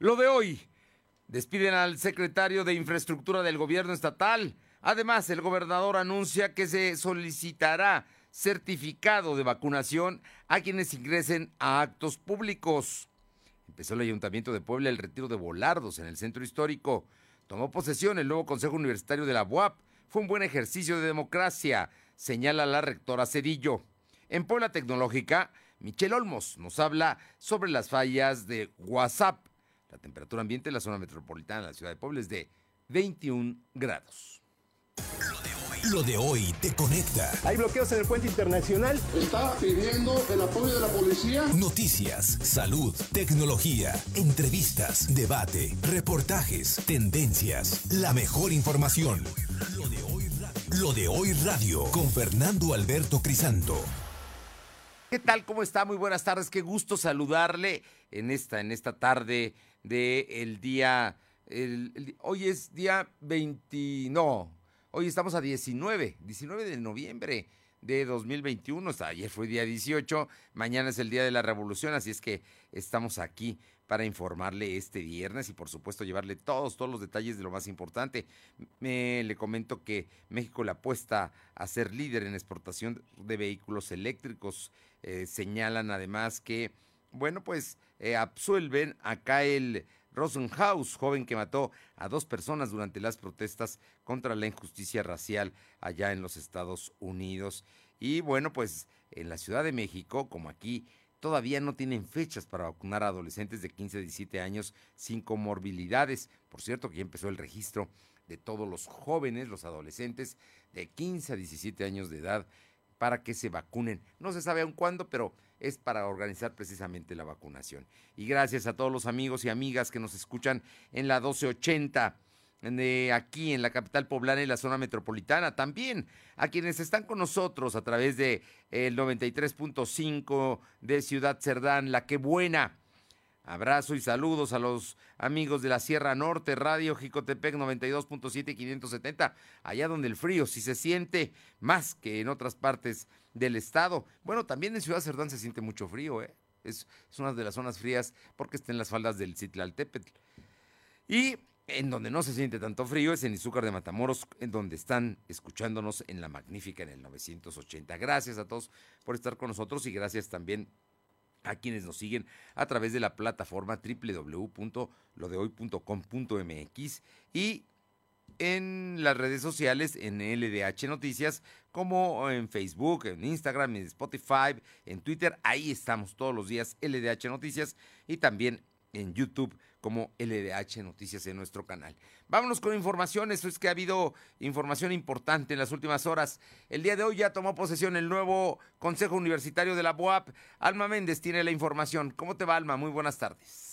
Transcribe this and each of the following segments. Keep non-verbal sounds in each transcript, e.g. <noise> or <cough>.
Lo de hoy. Despiden al secretario de Infraestructura del gobierno estatal. Además, el gobernador anuncia que se solicitará certificado de vacunación a quienes ingresen a actos públicos. Empezó el Ayuntamiento de Puebla el retiro de volardos en el centro histórico. Tomó posesión el nuevo Consejo Universitario de la UAP. Fue un buen ejercicio de democracia, señala la rectora Cedillo. En Puebla Tecnológica, Michelle Olmos nos habla sobre las fallas de WhatsApp. La temperatura ambiente en la zona metropolitana de la ciudad de Puebla es de 21 grados. Lo de hoy te conecta. Hay bloqueos en el puente internacional. Está pidiendo el apoyo de la policía. Noticias, salud, tecnología, entrevistas, debate, reportajes, tendencias, la mejor información. Lo de hoy radio, Lo de hoy radio con Fernando Alberto Crisanto. ¿Qué tal? ¿Cómo está? Muy buenas tardes. Qué gusto saludarle en esta, en esta tarde del el día. El, hoy es día 20. No, hoy estamos a 19, 19 de noviembre de 2021. Hasta ayer fue día 18, mañana es el día de la revolución, así es que estamos aquí para informarle este viernes y por supuesto llevarle todos, todos los detalles de lo más importante. Me le comento que México le apuesta a ser líder en exportación de vehículos eléctricos. Eh, señalan además que, bueno, pues eh, absuelven acá el Rosenhaus, joven que mató a dos personas durante las protestas contra la injusticia racial allá en los Estados Unidos. Y bueno, pues en la Ciudad de México, como aquí, todavía no tienen fechas para vacunar a adolescentes de 15 a 17 años sin comorbilidades. Por cierto, que ya empezó el registro de todos los jóvenes, los adolescentes de 15 a 17 años de edad para que se vacunen. No se sabe aún cuándo, pero es para organizar precisamente la vacunación. Y gracias a todos los amigos y amigas que nos escuchan en la 1280 de aquí en la capital poblana y la zona metropolitana, también a quienes están con nosotros a través de el 93.5 de Ciudad Cerdán, La Que Buena. Abrazo y saludos a los amigos de la Sierra Norte, Radio Jicotepec 92.7 y 570, allá donde el frío sí se siente más que en otras partes del estado. Bueno, también en Ciudad Cerdán se siente mucho frío, ¿eh? Es, es una de las zonas frías porque está en las faldas del Citlaltépetl. Y en donde no se siente tanto frío es en Izúcar de Matamoros, en donde están escuchándonos en La Magnífica en el 980. Gracias a todos por estar con nosotros y gracias también a quienes nos siguen a través de la plataforma www.lodehoy.com.mx y en las redes sociales en LDH Noticias, como en Facebook, en Instagram, en Spotify, en Twitter. Ahí estamos todos los días, LDH Noticias, y también en YouTube como LDH Noticias en nuestro canal. Vámonos con información, es que ha habido información importante en las últimas horas. El día de hoy ya tomó posesión el nuevo Consejo Universitario de la BOAP. Alma Méndez tiene la información. ¿Cómo te va, Alma? Muy buenas tardes.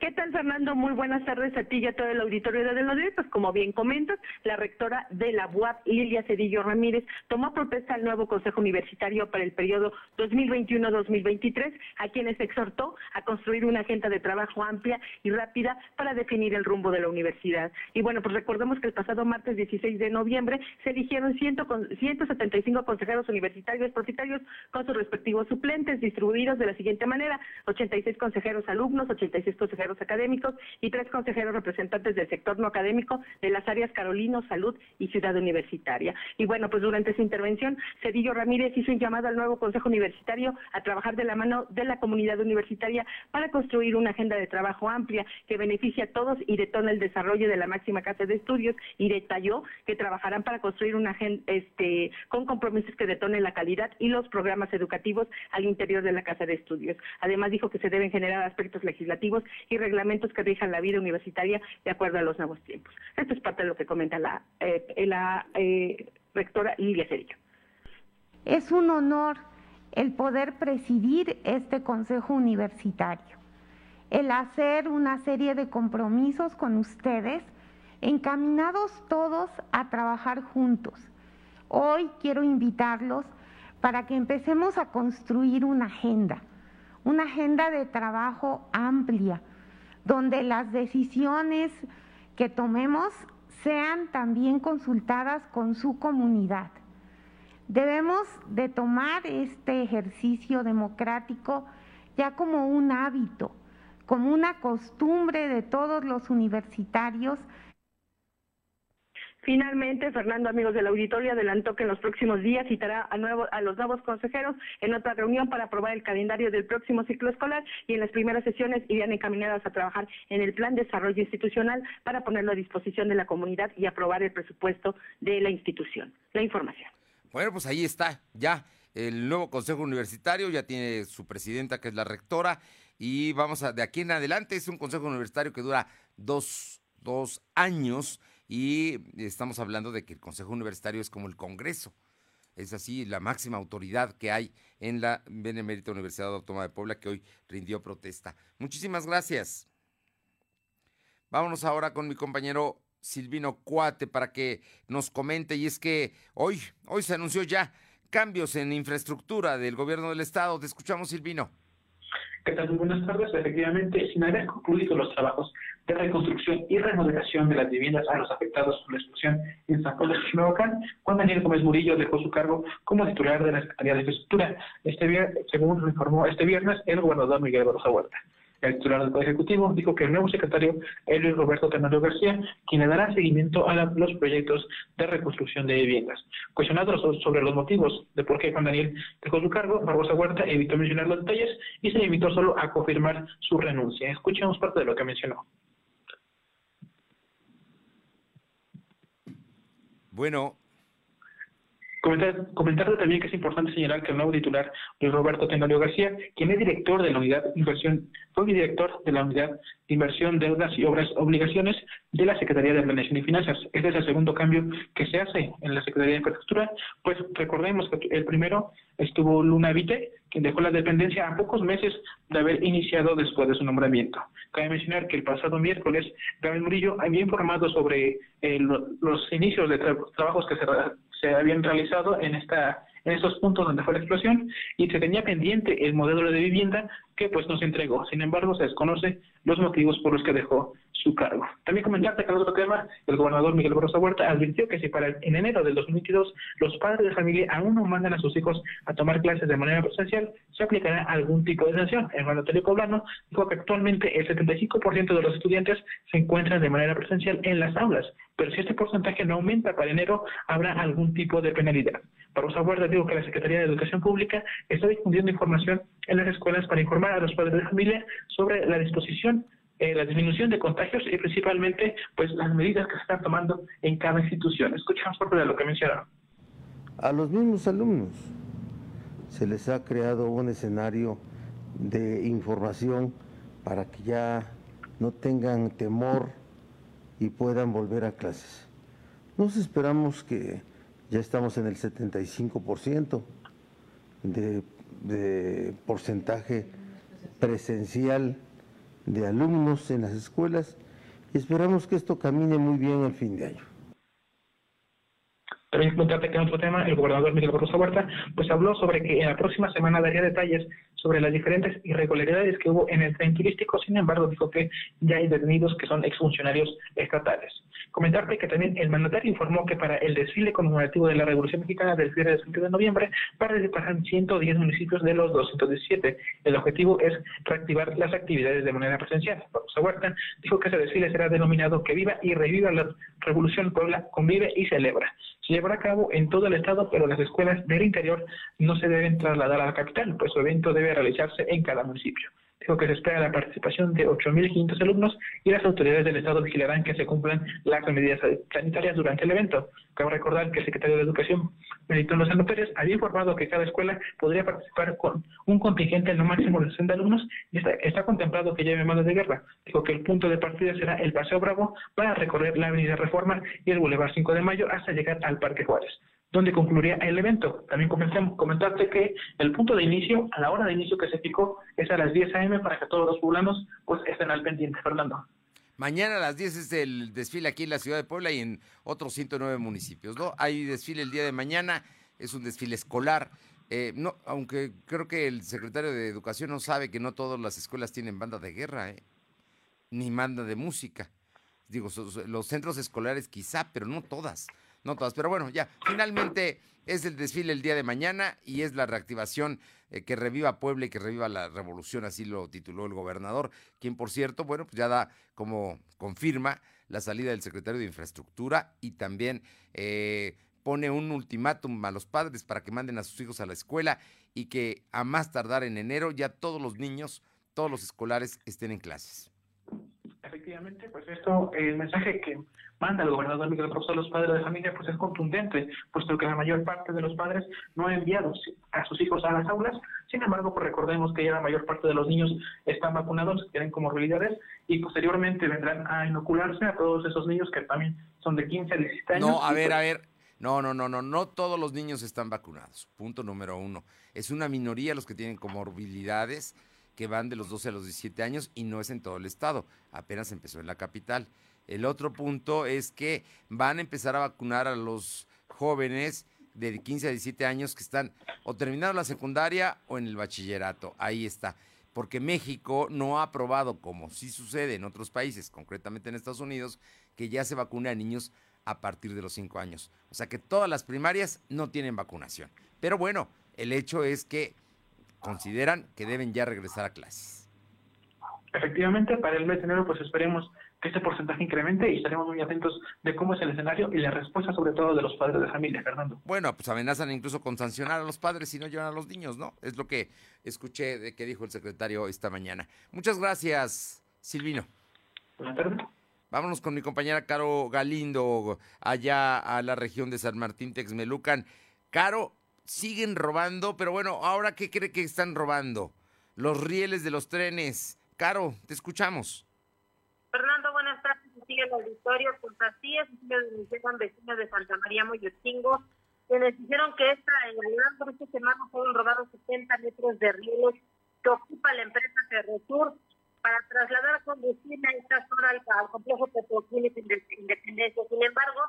¿Qué tal, Fernando? Muy buenas tardes a ti y a todo el auditorio de los Pues como bien comentas, la rectora de la UAP, Lilia Cedillo Ramírez, tomó protesta al nuevo Consejo Universitario para el periodo 2021-2023, a quienes exhortó a construir una agenda de trabajo amplia y rápida para definir el rumbo de la universidad. Y bueno, pues recordemos que el pasado martes 16 de noviembre se eligieron 175 consejeros universitarios propietarios con sus respectivos suplentes, distribuidos de la siguiente manera, 86 consejeros alumnos, 86 consejeros académicos y tres consejeros representantes del sector no académico de las áreas Carolino, Salud y Ciudad Universitaria. Y bueno, pues durante su intervención, Cedillo Ramírez hizo un llamado al nuevo Consejo Universitario a trabajar de la mano de la comunidad universitaria para construir una agenda de trabajo amplia que beneficie a todos y detone el desarrollo de la máxima casa de estudios y detalló que trabajarán para construir una agenda este, con compromisos que detonen la calidad y los programas educativos al interior de la casa de estudios. Además dijo que se deben generar aspectos legislativos y reglamentos que rijan la vida universitaria de acuerdo a los nuevos tiempos. Esto es parte de lo que comenta la, eh, eh, rectora Lidia Cerillo. Es un honor el poder presidir este Consejo Universitario, el hacer una serie de compromisos con ustedes, encaminados todos a trabajar juntos. Hoy quiero invitarlos para que empecemos a construir una agenda, una agenda de trabajo amplia, donde las decisiones que tomemos sean también consultadas con su comunidad. Debemos de tomar este ejercicio democrático ya como un hábito, como una costumbre de todos los universitarios Finalmente, Fernando, amigos del auditorio, adelantó que en los próximos días citará a, nuevo, a los nuevos consejeros en otra reunión para aprobar el calendario del próximo ciclo escolar y en las primeras sesiones irían encaminadas a trabajar en el plan de desarrollo institucional para ponerlo a disposición de la comunidad y aprobar el presupuesto de la institución. La información. Bueno, pues ahí está, ya el nuevo consejo universitario, ya tiene su presidenta que es la rectora y vamos a, de aquí en adelante es un consejo universitario que dura dos, dos años y estamos hablando de que el Consejo Universitario es como el Congreso. Es así la máxima autoridad que hay en la Benemérita Universidad Autónoma de Puebla que hoy rindió protesta. Muchísimas gracias. Vámonos ahora con mi compañero Silvino Cuate para que nos comente. Y es que hoy, hoy se anunció ya cambios en infraestructura del gobierno del estado. Te escuchamos, Silvino. ¿Qué tal? Buenas tardes. Efectivamente, sin haber concluido los trabajos de reconstrucción y remodelación de las viviendas a los afectados por la explosión en San de Chimalhuacán, Juan Daniel Gómez Murillo dejó su cargo como titular de la Secretaría de Infraestructura. Este, según lo informó este viernes el gobernador Miguel Barroso Huerta. El titular del Poder Ejecutivo dijo que el nuevo secretario es Luis Roberto Tenorio García, quien le dará seguimiento a los proyectos de reconstrucción de viviendas. Cuestionado sobre los motivos de por qué Juan Daniel dejó su cargo, Barbosa Huerta evitó mencionar los detalles y se limitó solo a confirmar su renuncia. Escuchemos parte de lo que mencionó. Bueno, Comentar, comentarle también que es importante señalar que el nuevo titular, Luis Roberto Tenorio García, quien es director de la unidad de inversión, fue director de la unidad de inversión, deudas y obras obligaciones de la Secretaría de Planeación y Finanzas. Este es el segundo cambio que se hace en la Secretaría de Infraestructura, pues recordemos que el primero estuvo Luna Vite, quien dejó la dependencia a pocos meses de haber iniciado después de su nombramiento. Cabe mencionar que el pasado miércoles, Gabriel Murillo había informado sobre eh, los inicios de trabajos que se se habían realizado en esta en estos puntos donde fue la explosión y se tenía pendiente el modelo de vivienda que pues no se entregó. Sin embargo, se desconoce los motivos por los que dejó su cargo. También comentarte que en otro tema, el gobernador Miguel Barroso Huerta advirtió que si para en enero del 2022 los padres de familia aún no mandan a sus hijos a tomar clases de manera presencial, se aplicará algún tipo de sanción. El mandatario poblano dijo que actualmente el 75% de los estudiantes se encuentran de manera presencial en las aulas, pero si este porcentaje no aumenta para enero, habrá algún tipo de penalidad. Barroso Huerta dijo que la Secretaría de Educación Pública está difundiendo información en las escuelas para informar a los padres de familia sobre la disposición eh, la disminución de contagios y principalmente pues las medidas que se están tomando en cada institución. Escuchamos por de lo que mencionaron. A los mismos alumnos se les ha creado un escenario de información para que ya no tengan temor y puedan volver a clases. Nos esperamos que ya estamos en el 75% de, de porcentaje presencial de alumnos en las escuelas y esperamos que esto camine muy bien al fin de año. También comentarte que en otro tema, el gobernador Miguel Barroso Huerta, pues habló sobre que en la próxima semana daría detalles sobre las diferentes irregularidades que hubo en el tren turístico, sin embargo dijo que ya hay detenidos que son exfuncionarios estatales. Comentarte que también el mandatario informó que para el desfile conmemorativo de la Revolución Mexicana del 7 de noviembre participarán 110 municipios de los 217. El objetivo es reactivar las actividades de manera presencial. Barroso Huerta dijo que ese desfile será denominado Que viva y reviva la Revolución Puebla, convive y celebra se llevará a cabo en todo el estado, pero las escuelas del interior no se deben trasladar a la capital, pues su evento debe realizarse en cada municipio. Dijo que se espera la participación de 8.500 alumnos y las autoridades del Estado vigilarán que se cumplan las medidas sanitarias durante el evento. Cabe recordar que el secretario de Educación, Benito Lozano Pérez, había informado que cada escuela podría participar con un contingente no máximo de 60 alumnos y está, contemplado que lleve manos de guerra. Dijo que el punto de partida será el Paseo Bravo para recorrer la Avenida Reforma y el Boulevard 5 de Mayo hasta llegar al Parque Juárez donde concluiría el evento. También comentarte que el punto de inicio, a la hora de inicio que se fijó, es a las 10 a.m. para que todos los poblanos pues estén al pendiente, Fernando. Mañana a las 10 es el desfile aquí en la ciudad de Puebla y en otros 109 municipios, ¿no? Hay desfile el día de mañana, es un desfile escolar. Eh, no, aunque creo que el secretario de Educación no sabe que no todas las escuelas tienen banda de guerra, ¿eh? ni banda de música. Digo, los centros escolares quizá, pero no todas no todas, pero bueno, ya, finalmente es el desfile el día de mañana y es la reactivación eh, que reviva Puebla y que reviva la revolución, así lo tituló el gobernador, quien por cierto, bueno, pues ya da como confirma la salida del secretario de Infraestructura y también eh, pone un ultimátum a los padres para que manden a sus hijos a la escuela y que a más tardar en enero ya todos los niños, todos los escolares estén en clases. Efectivamente, pues esto, el mensaje que manda el gobernador Miguel Rosso a los padres de familia, pues es contundente, puesto que la mayor parte de los padres no ha enviado a sus hijos a las aulas. Sin embargo, pues recordemos que ya la mayor parte de los niños están vacunados, tienen comorbilidades y posteriormente vendrán a inocularse a todos esos niños que también son de 15 a 17 años. No, a ver, pues a ver. No, no, no, no, no todos los niños están vacunados. Punto número uno. Es una minoría los que tienen comorbilidades que van de los 12 a los 17 años y no es en todo el estado. Apenas empezó en la capital. El otro punto es que van a empezar a vacunar a los jóvenes de 15 a 17 años que están o terminando la secundaria o en el bachillerato. Ahí está. Porque México no ha aprobado, como sí sucede en otros países, concretamente en Estados Unidos, que ya se vacune a niños a partir de los 5 años. O sea que todas las primarias no tienen vacunación. Pero bueno, el hecho es que consideran que deben ya regresar a clases. Efectivamente, para el mes de enero, pues esperemos que este porcentaje incremente y estaremos muy atentos de cómo es el escenario y la respuesta sobre todo de los padres de familia, Fernando. Bueno, pues amenazan incluso con sancionar a los padres si no llevan a los niños, ¿no? Es lo que escuché de que dijo el secretario esta mañana. Muchas gracias, Silvino. Buenas tardes. Vámonos con mi compañera Caro Galindo, allá a la región de San Martín Texmelucan. Caro, siguen robando, pero bueno, ahora ¿qué cree que están robando? Los rieles de los trenes. Caro, te escuchamos. Fernando, buenas tardes. Sigue el auditorio. Pues así es, vecinos de Santa María Moyotingo, quienes dijeron que esta, en la esta semana fueron robados 70 metros de rieles que ocupa la empresa Ferrosur para trasladar combustible a esta zona al, al complejo petroquímico Independencia. Sin embargo,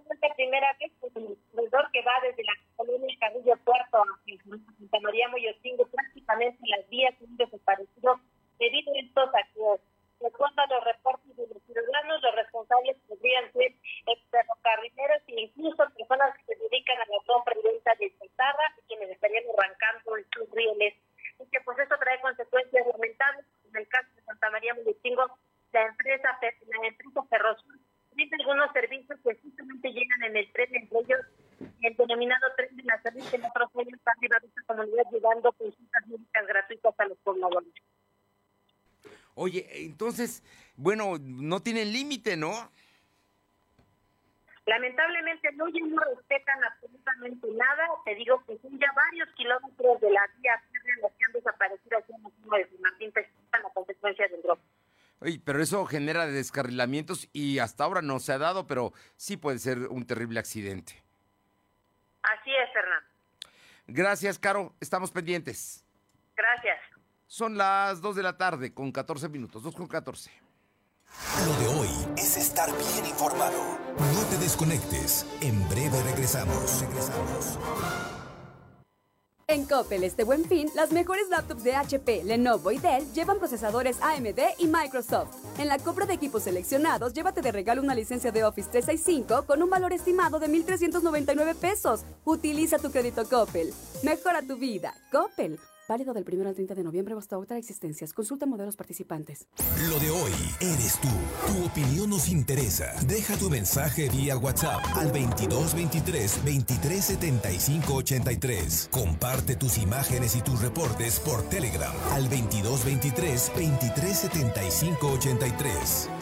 es la primera vez que el corredor que va desde la colonia Carrillo Puerto hacia Santa María Moyotingo, prácticamente las vías han desaparecido debido a estos saqueos. De acuerdo a los reportes de los ciudadanos, los responsables podrían ser ferrocarrileros e incluso personas que se dedican a la compra y venta de chatarra y quienes estarían arrancando estos rieles. Y que pues eso trae consecuencias lamentables. En el caso de Santa María Mulitingo, la empresa, la empresa Ferrosur brinda algunos servicios que justamente llegan en el tren, entre ellos el denominado tren de la salud, que en otros años ha arribado esta comunidad llevando consultas médicas gratuitas a los pobladores. Oye, entonces, bueno, no tienen límite, ¿no? Lamentablemente no, ya no respetan absolutamente nada. Te digo que son ya varios kilómetros de la vía férrea los que han desaparecido aquí en de San Martín, la consecuencia del drop. Oye, pero eso genera descarrilamientos y hasta ahora no se ha dado, pero sí puede ser un terrible accidente. Así es, Fernando. Gracias, Caro. Estamos pendientes. Gracias. Son las 2 de la tarde con 14 minutos, 2 con 14. Lo de hoy es estar bien informado. No te desconectes. En breve regresamos. Regresamos. En Coppel este buen fin, las mejores laptops de HP, Lenovo y Dell llevan procesadores AMD y Microsoft. En la compra de equipos seleccionados, llévate de regalo una licencia de Office 365 con un valor estimado de 1,399 pesos. Utiliza tu crédito Coppel. Mejora tu vida. Coppel. Válido del 1 al 30 de noviembre hasta otra existencias. Consulta modelos participantes. Lo de hoy eres tú. Tu opinión nos interesa. Deja tu mensaje vía WhatsApp al 2223 2375 83. Comparte tus imágenes y tus reportes por Telegram al 2223 2375 83.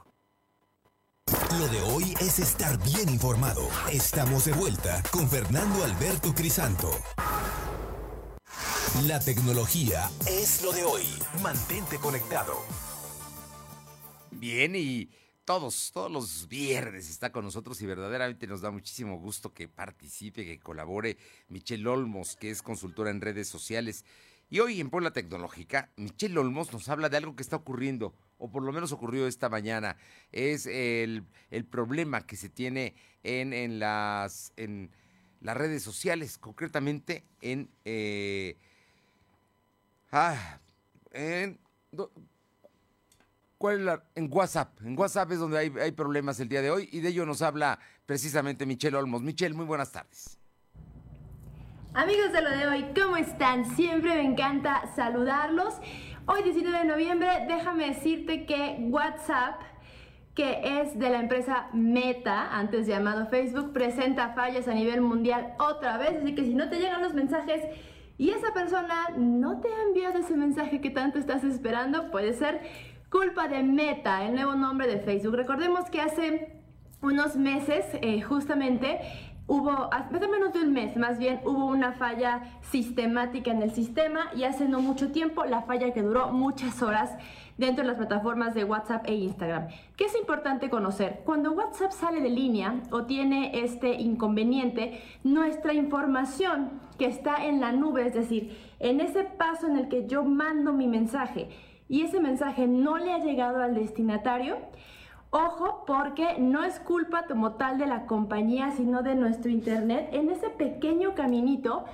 Lo de hoy es estar bien informado. Estamos de vuelta con Fernando Alberto Crisanto. La tecnología es lo de hoy. Mantente conectado. Bien, y todos, todos los viernes está con nosotros y verdaderamente nos da muchísimo gusto que participe, que colabore Michelle Olmos, que es consultora en redes sociales. Y hoy en Puebla Tecnológica, Michelle Olmos nos habla de algo que está ocurriendo, o por lo menos ocurrió esta mañana. Es el, el problema que se tiene en, en, las, en las redes sociales, concretamente en... Eh, ah, en ¿Cuál es la? En WhatsApp. En WhatsApp es donde hay, hay problemas el día de hoy y de ello nos habla precisamente Michelle Olmos. Michelle, muy buenas tardes. Amigos de lo de hoy, ¿cómo están? Siempre me encanta saludarlos. Hoy 19 de noviembre, déjame decirte que WhatsApp, que es de la empresa Meta, antes llamado Facebook, presenta fallas a nivel mundial otra vez. Así que si no te llegan los mensajes y esa persona no te ha enviado ese mensaje que tanto estás esperando, puede ser culpa de Meta, el nuevo nombre de Facebook. Recordemos que hace unos meses, eh, justamente, hubo, hace menos de un mes más bien, hubo una falla sistemática en el sistema y hace no mucho tiempo la falla que duró muchas horas dentro de las plataformas de WhatsApp e Instagram. ¿Qué es importante conocer? Cuando WhatsApp sale de línea o tiene este inconveniente, nuestra información que está en la nube, es decir, en ese paso en el que yo mando mi mensaje, y ese mensaje no le ha llegado al destinatario, Ojo, porque no es culpa como tal de la compañía, sino de nuestro Internet. En ese pequeño caminito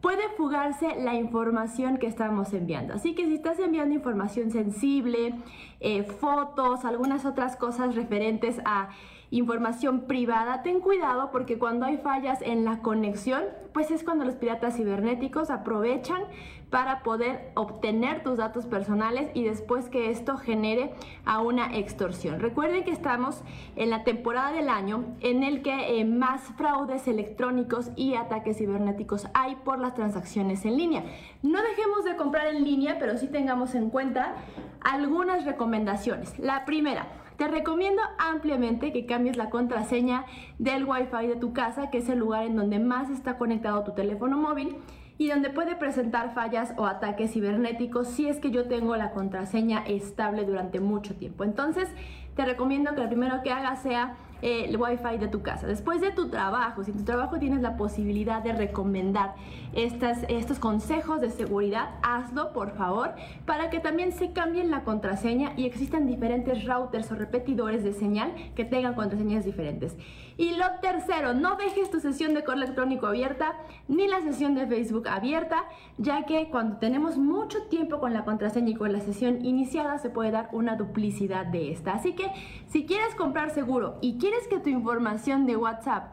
puede fugarse la información que estamos enviando. Así que si estás enviando información sensible, eh, fotos, algunas otras cosas referentes a información privada, ten cuidado porque cuando hay fallas en la conexión, pues es cuando los piratas cibernéticos aprovechan para poder obtener tus datos personales y después que esto genere a una extorsión. Recuerden que estamos en la temporada del año en el que eh, más fraudes electrónicos y ataques cibernéticos hay por las transacciones en línea. No dejemos de comprar en línea, pero sí tengamos en cuenta algunas recomendaciones. La primera, te recomiendo ampliamente que cambies la contraseña del Wi-Fi de tu casa, que es el lugar en donde más está conectado tu teléfono móvil y donde puede presentar fallas o ataques cibernéticos si es que yo tengo la contraseña estable durante mucho tiempo. Entonces, te recomiendo que lo primero que hagas sea el wifi de tu casa. Después de tu trabajo, si en tu trabajo tienes la posibilidad de recomendar estas, estos consejos de seguridad, hazlo por favor para que también se cambien la contraseña y existan diferentes routers o repetidores de señal que tengan contraseñas diferentes. Y lo tercero, no dejes tu sesión de correo electrónico abierta ni la sesión de Facebook abierta, ya que cuando tenemos mucho tiempo con la contraseña y con la sesión iniciada se puede dar una duplicidad de esta. Así que si quieres comprar seguro y quieres quieres que tu información de WhatsApp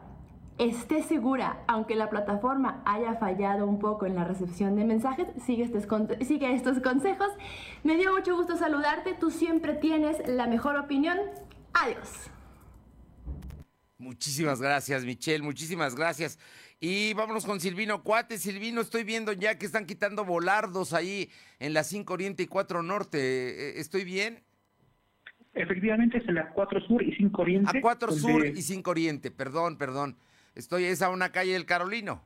esté segura, aunque la plataforma haya fallado un poco en la recepción de mensajes, sigue estos, consejos. Me dio mucho gusto saludarte, tú siempre tienes la mejor opinión. Adiós. Muchísimas gracias, Michelle, muchísimas gracias. Y vámonos con Silvino Cuate. Silvino, estoy viendo ya que están quitando volardos ahí en la 5 Oriente y 4 Norte. ¿E-, ¿Estoy bien? Efectivamente es en la 4 Sur y 5 Oriente. A 4 Sur y 5 Oriente, perdón, perdón. Estoy, es a una calle del Carolino.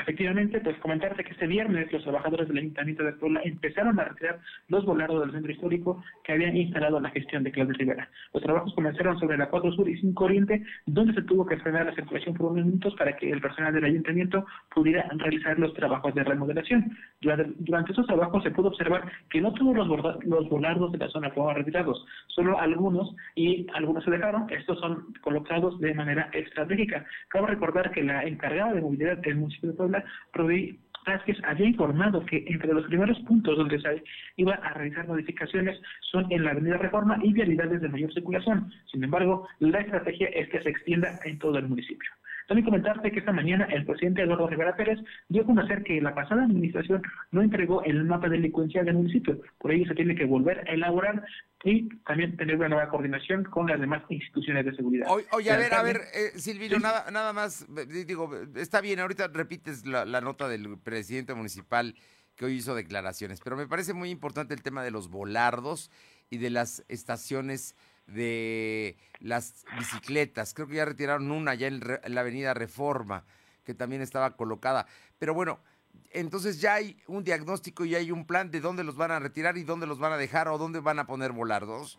Efectivamente, pues comentarte que este viernes los trabajadores del Ayuntamiento de Puebla empezaron a retirar los volardos del centro histórico que habían instalado la gestión de Claudio Rivera. Los trabajos comenzaron sobre la 4 Sur y 5 Oriente, donde se tuvo que frenar la circulación por unos minutos para que el personal del Ayuntamiento pudiera realizar los trabajos de remodelación. Durante, durante esos trabajos se pudo observar que no todos los, los volardos de la zona fueron retirados, solo algunos y algunos se dejaron. Estos son colocados de manera estratégica. Cabe recordar que la encargada de movilidad del municipio de Puebla Puebla, Vázquez había informado que entre los primeros puntos donde se iba a realizar modificaciones son en la Avenida Reforma y vialidades de mayor circulación. Sin embargo, la estrategia es que se extienda en todo el municipio. También comentarte que esta mañana el presidente Eduardo Rivera Pérez dio a conocer que la pasada administración no entregó el mapa delincuencial del municipio. Por ello se tiene que volver a elaborar y también tener una nueva coordinación con las demás instituciones de seguridad. Oye, a ver, a ver, eh, Silvino, nada, nada más, digo, está bien, ahorita repites la, la nota del presidente municipal que hoy hizo declaraciones, pero me parece muy importante el tema de los volardos y de las estaciones de las bicicletas. Creo que ya retiraron una ya en, la avenida Reforma, que también estaba colocada. Pero bueno, entonces ya hay un diagnóstico y hay un plan de dónde los van a retirar y dónde los van a dejar o dónde van a poner volardos.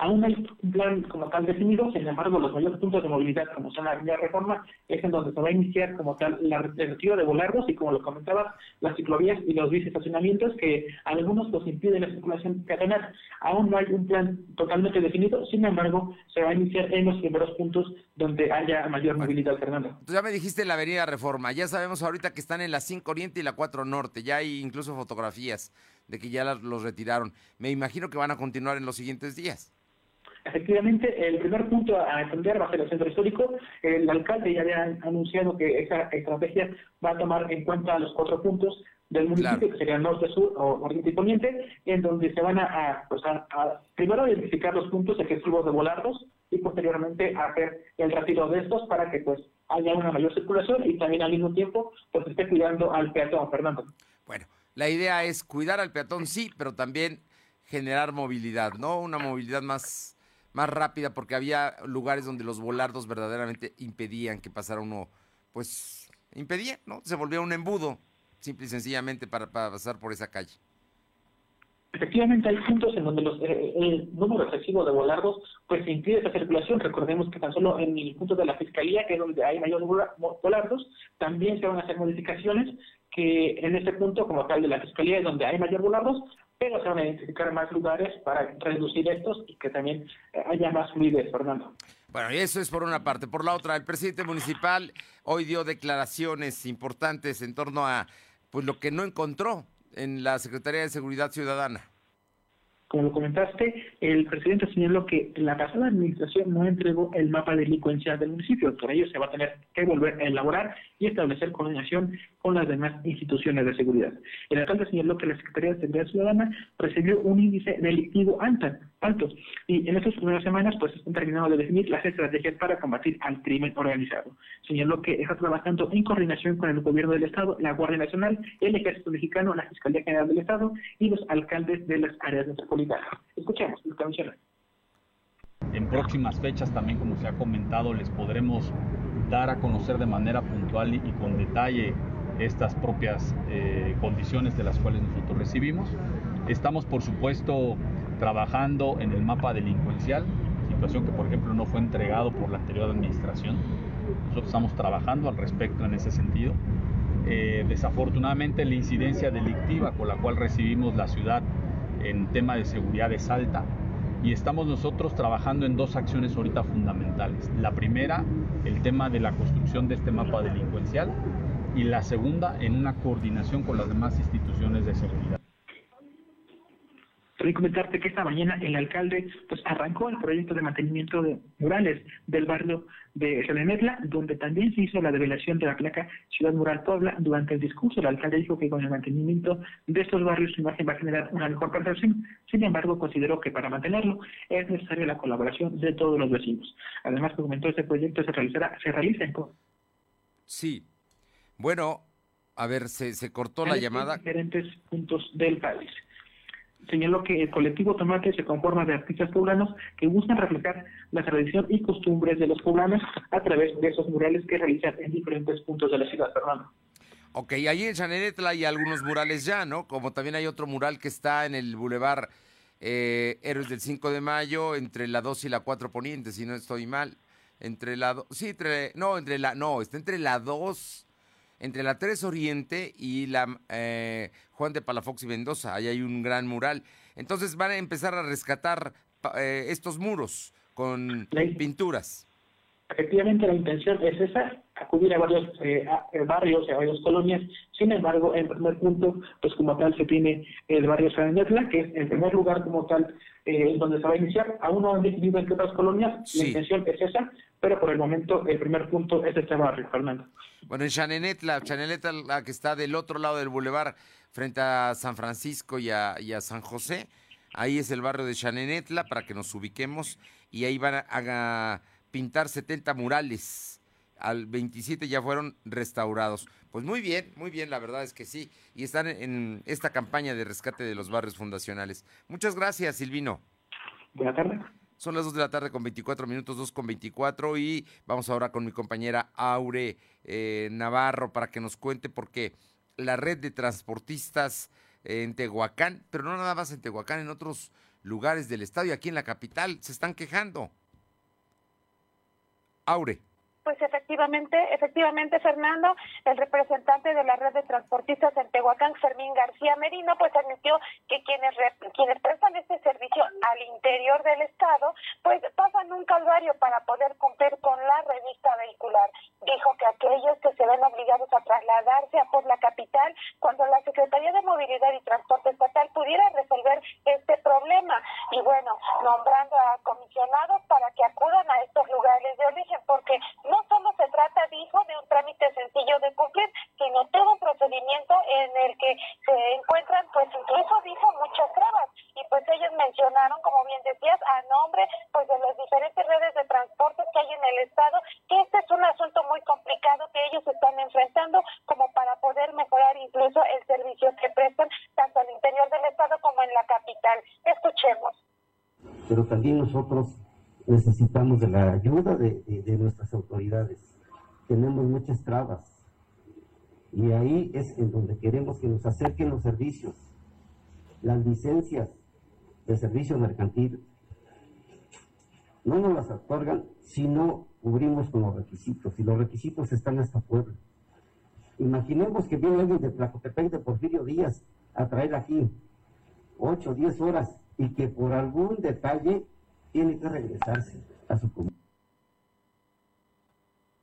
Aún hay un plan como tal definido, sin embargo, los mayores puntos de movilidad, como son la Avenida Reforma, es en donde se va a iniciar como tal la, el retiro de volardos y, como lo comentabas, las ciclovías y los biciestacionamientos que algunos pues impiden la circulación peatonal. Aún no hay un plan totalmente definido, sin embargo, se va a iniciar en los primeros puntos donde haya mayor movilidad, Fernando. Entonces ya me dijiste la Avenida Reforma, ya sabemos ahorita que están en la 5 Oriente y la 4 Norte, ya hay incluso fotografías de que ya los retiraron. Me imagino que van a continuar en los siguientes días. Efectivamente, el primer punto a atender va a ser el centro histórico. El alcalde ya había anunciado que esa estrategia va a tomar en cuenta los cuatro puntos del municipio, que serían norte, sur o oriente y poniente, en donde se van a, pues a, primero identificar los puntos efectivos de volardos y posteriormente hacer el retiro de estos para que pues haya una mayor circulación y también al mismo tiempo pues esté cuidando al peatón, Fernando. Bueno, la idea es cuidar al peatón, sí, pero también generar movilidad, ¿no? Una movilidad más, más rápida, porque había lugares donde los volardos verdaderamente impedían que pasara uno, pues, impedía, ¿no? Se volvía un embudo, simple y sencillamente, para, pasar por esa calle. Efectivamente, hay puntos en donde los, eh, el número excesivo de volardos pues impide esa circulación. Recordemos que tan solo en el punto de la Fiscalía, que es donde hay mayores volardos, también se van a hacer modificaciones que en este punto, como tal de la Fiscalía, es donde hay mayor volardos, pero se van a identificar más lugares para reducir estos y que también eh, haya más fluidez, Fernando. Bueno, y eso es por una parte. Por la otra, el presidente municipal hoy dio declaraciones importantes en torno a pues lo que no encontró en la Secretaría de Seguridad Ciudadana. Como lo comentaste, el presidente señaló que la pasada administración no entregó el mapa delincuencial del municipio, por ello se va a tener que volver a elaborar y establecer coordinación con las demás instituciones de seguridad. El alcalde señaló que la Secretaría de Seguridad Ciudadana recibió un índice delictivo alto, alto y en estas primeras semanas pues están terminando de definir las estrategias para combatir al crimen organizado. Señaló que está trabajando en coordinación con el gobierno del Estado, la Guardia Nacional, el Ejército Mexicano, la Fiscalía General del Estado y los alcaldes de las áreas metropolitanas. Escuchemos lo que menciona. En próximas fechas también, como se ha comentado, les podremos dar a conocer de manera puntual y con detalle estas propias eh, condiciones de las cuales nosotros recibimos. Estamos, por supuesto, trabajando en el mapa delincuencial, situación que, por ejemplo, no fue entregado por la anterior administración. Nosotros estamos trabajando al respecto en ese sentido. Eh, desafortunadamente, la incidencia delictiva con la cual recibimos la ciudad en tema de seguridad es alta y estamos nosotros trabajando en dos acciones ahorita fundamentales. La primera, el tema de la construcción de este mapa delincuencial y la segunda, en una coordinación con las demás instituciones de seguridad. También comentarte que esta mañana el alcalde pues arrancó el proyecto de mantenimiento de murales del barrio de Selemetla, donde también se hizo la revelación de la placa Ciudad Mural Puebla. Durante el discurso, el alcalde dijo que con el mantenimiento de estos barrios su imagen va a generar una mejor percepción. Sin embargo, consideró que para mantenerlo es necesaria la colaboración de todos los vecinos. Además, comentó este proyecto se realizará, se realiza en Sí. Bueno, a ver, se, se cortó la llamada. diferentes puntos del país señaló que el colectivo Tomate se conforma de artistas poblanos que buscan reflejar la tradición y costumbres de los poblanos a través de esos murales que realizan en diferentes puntos de la ciudad, Fernando. Ok, ahí en Chanenetla hay algunos murales ya, ¿no? Como también hay otro mural que está en el Boulevard eh, Héroes del 5 de Mayo, entre la 2 y la 4 Poniente, si no estoy mal. Entre la 2, sí, entre, no, entre la, no, está entre la 2 entre la 3 Oriente y la eh, Juan de Palafox y Mendoza. Ahí hay un gran mural. Entonces van a empezar a rescatar eh, estos muros con pinturas. Efectivamente, la intención es esa, acudir a varios eh, barrios, a varias colonias. Sin embargo, en primer punto, pues como tal se tiene el barrio San Netla, que es el primer lugar como tal eh, donde se va a iniciar. Aún no han decidido en qué otras colonias, la intención es esa, pero por el momento el primer punto es este barrio, Fernando. Bueno, en Chanenetla, Chanenetla, la que está del otro lado del bulevar, frente a San Francisco y a, San José, ahí es el barrio de Chanenetla, para que nos ubiquemos, y ahí van a, pintar 70 murales. Al 27 ya fueron restaurados. Pues muy bien, muy bien, la verdad es que sí. Y están en esta campaña de rescate de los barrios fundacionales. Muchas gracias, Silvino. Buenas tardes. Son las 2 de la tarde con 24 minutos, 2 con 24 y vamos ahora con mi compañera Aure eh, Navarro para que nos cuente porque la red de transportistas en Tehuacán, pero no nada más en Tehuacán, en otros lugares del estado y aquí en la capital se están quejando. Aure. Pues efectivamente, efectivamente, Fernando, el representante de la red de transportistas en Tehuacán, Fermín García Merino, pues admitió que quienes quienes prestan este servicio al interior del estado, pues pasan un calvario para poder cumplir con la revista vehicular. Dijo que aquellos que se ven obligados a trasladarse a por la capital, cuando la Secretaría de Movilidad y Transporte Estatal pudiera resolver este problema. Y bueno, nombrando a comisionados para que acudan a estos lugares de origen, porque no solo se trata, dijo, de un trámite sencillo de cumplir, sino todo un procedimiento en el que se encuentran, pues incluso dijo, muchas trabas. Y pues ellos mencionaron, como bien decías, a nombre pues de las diferentes redes de transporte que hay en el estado, que este es un asunto muy complicado que ellos están enfrentando como para poder mejorar incluso el servicio que prestan tanto al interior del estado como en la capital. Escuchemos. Pero también nosotros necesitamos de la ayuda de, nuestras autoridades. Tenemos muchas trabas. Y ahí es en donde queremos que nos acerquen los servicios, las licencias de servicio mercantil. No nos las otorgan si no cubrimos con los requisitos. Y los requisitos están hasta Puebla. Imaginemos que viene alguien de Tlacotepec de Porfirio Díaz a traer aquí 8 o 10 horas y que por algún detalle tiene que regresarse a su comunidad.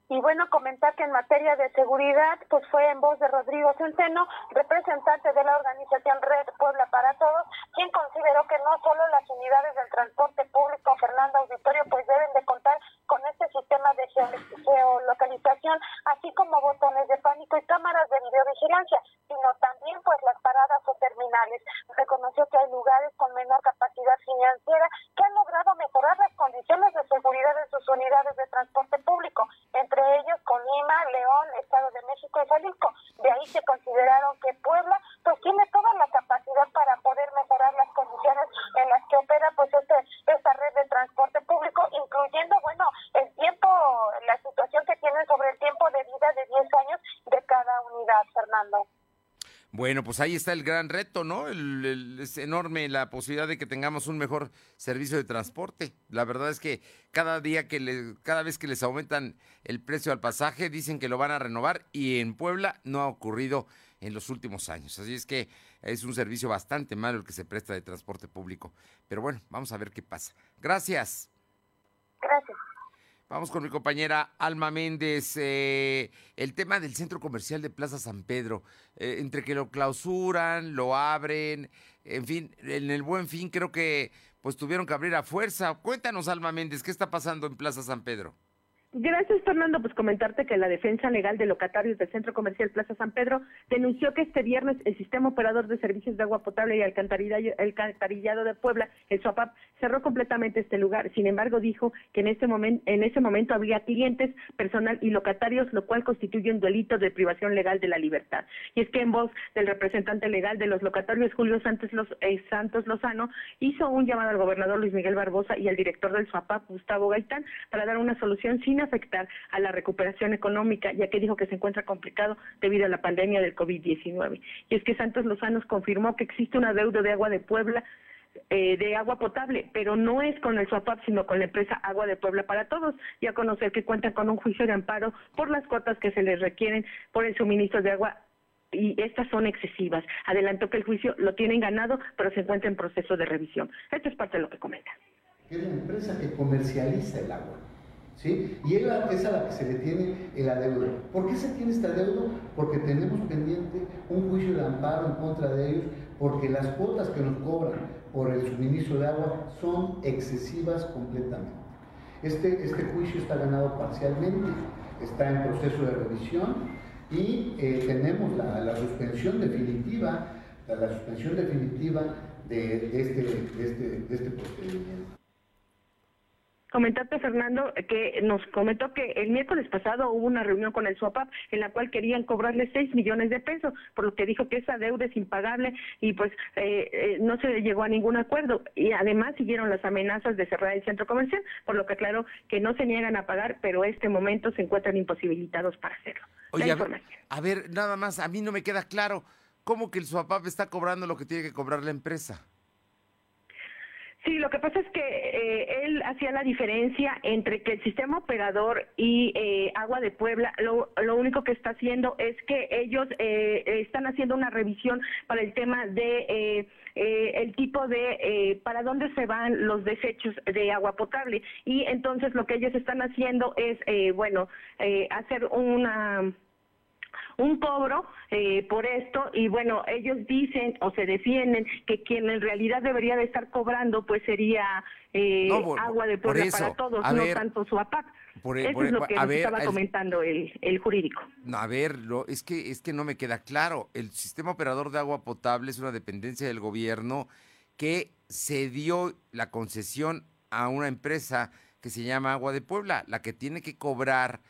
Y bueno, comentar que en materia de seguridad, pues fue en voz de Rodrigo Centeno, representante de la organización Red Puebla para Todos, quien consideró que no solo las unidades del transporte público Fernando Auditorio pues deben de contar con este sistema de geolocalización, así como botones de Bueno, pues ahí está el gran reto, ¿no? es enorme la posibilidad de que tengamos un mejor servicio de transporte. La verdad es que cada día que le, cada vez que les aumentan el precio al pasaje, dicen que lo van a renovar y en Puebla no ha ocurrido en los últimos años. Así es que es un servicio bastante malo el que se presta de transporte público. Pero bueno, vamos a ver qué pasa. Gracias. Gracias. Vamos con mi compañera Alma Méndez. Eh, el tema del centro comercial de Plaza San Pedro, eh, entre que lo clausuran, lo abren, en fin, en el buen fin creo que pues tuvieron que abrir a fuerza. Cuéntanos, Alma Méndez, ¿qué está pasando en Plaza San Pedro? Gracias, Fernando. Pues comentarte que la defensa legal de locatarios del Centro Comercial Plaza San Pedro denunció que este viernes el Sistema Operador de Servicios de Agua Potable y Alcantarillado de Puebla, el SOAPAP, cerró completamente este lugar. Sin embargo, dijo que en, este en ese momento había clientes, personal y locatarios, lo cual constituye un delito de privación legal de la libertad. Y es que en voz del representante legal de los locatarios, Julio Santos, eh, Santos Lozano, hizo un llamado al gobernador Luis Miguel Barbosa y al director del SOAPAP, Gustavo Gaitán, para dar una solución sin afectar a la recuperación económica, ya que dijo que se encuentra complicado debido a la pandemia del COVID-19. Y es que Santos Lozano confirmó que existe una deuda de agua de Puebla eh, de agua potable, pero no es con el SOAPAP, sino con la empresa Agua de Puebla para Todos, y a conocer que cuentan con un juicio de amparo por las cuotas que se les requieren por el suministro de agua y estas son excesivas. Adelantó que el juicio lo tienen ganado, pero se encuentra en proceso de revisión. Esto es parte de lo que comenta. Es la empresa que comercializa el agua. ¿Sí? Y es, a la que se le tiene el adeudo. ¿Por qué se tiene este adeudo? Porque tenemos pendiente un juicio de amparo en contra de ellos, porque las cuotas que nos cobran por el suministro de agua son excesivas completamente. Este, este juicio está ganado parcialmente, está en proceso de revisión y eh, tenemos la, suspensión definitiva, la, suspensión definitiva de, este, de este, de este procedimiento. Comentarte, Fernando, que nos comentó que el miércoles pasado hubo una reunión con el SUAPAP en la cual querían cobrarle 6 millones de pesos, por lo que dijo que esa deuda es impagable y pues eh, eh, no se llegó a ningún acuerdo. Y además siguieron las amenazas de cerrar el centro comercial, por lo que aclaró que no se niegan a pagar, pero este momento se encuentran imposibilitados para hacerlo. Oye, a ver, nada más, a mí no me queda claro cómo que el SUAPAP está cobrando lo que tiene que cobrar la empresa. Sí, lo que pasa es que eh, él hacía la diferencia entre que el sistema operador y eh, Agua de Puebla, lo, lo, único que está haciendo es que ellos eh, están haciendo una revisión para el tema de el tipo de para dónde se van los desechos de agua potable. Y entonces lo que ellos están haciendo es bueno hacer una un cobro eh, por esto y bueno, ellos dicen o se defienden que quien en realidad debería de estar cobrando pues sería eh, agua de Puebla para todos, no tanto su APAC. Por, Eso es lo que estaba comentando el, el, jurídico. a ver, lo, es que es que no me queda claro. El sistema operador de agua potable es una dependencia del gobierno que se dio la concesión a una empresa que se llama Agua de Puebla, la que tiene que cobrar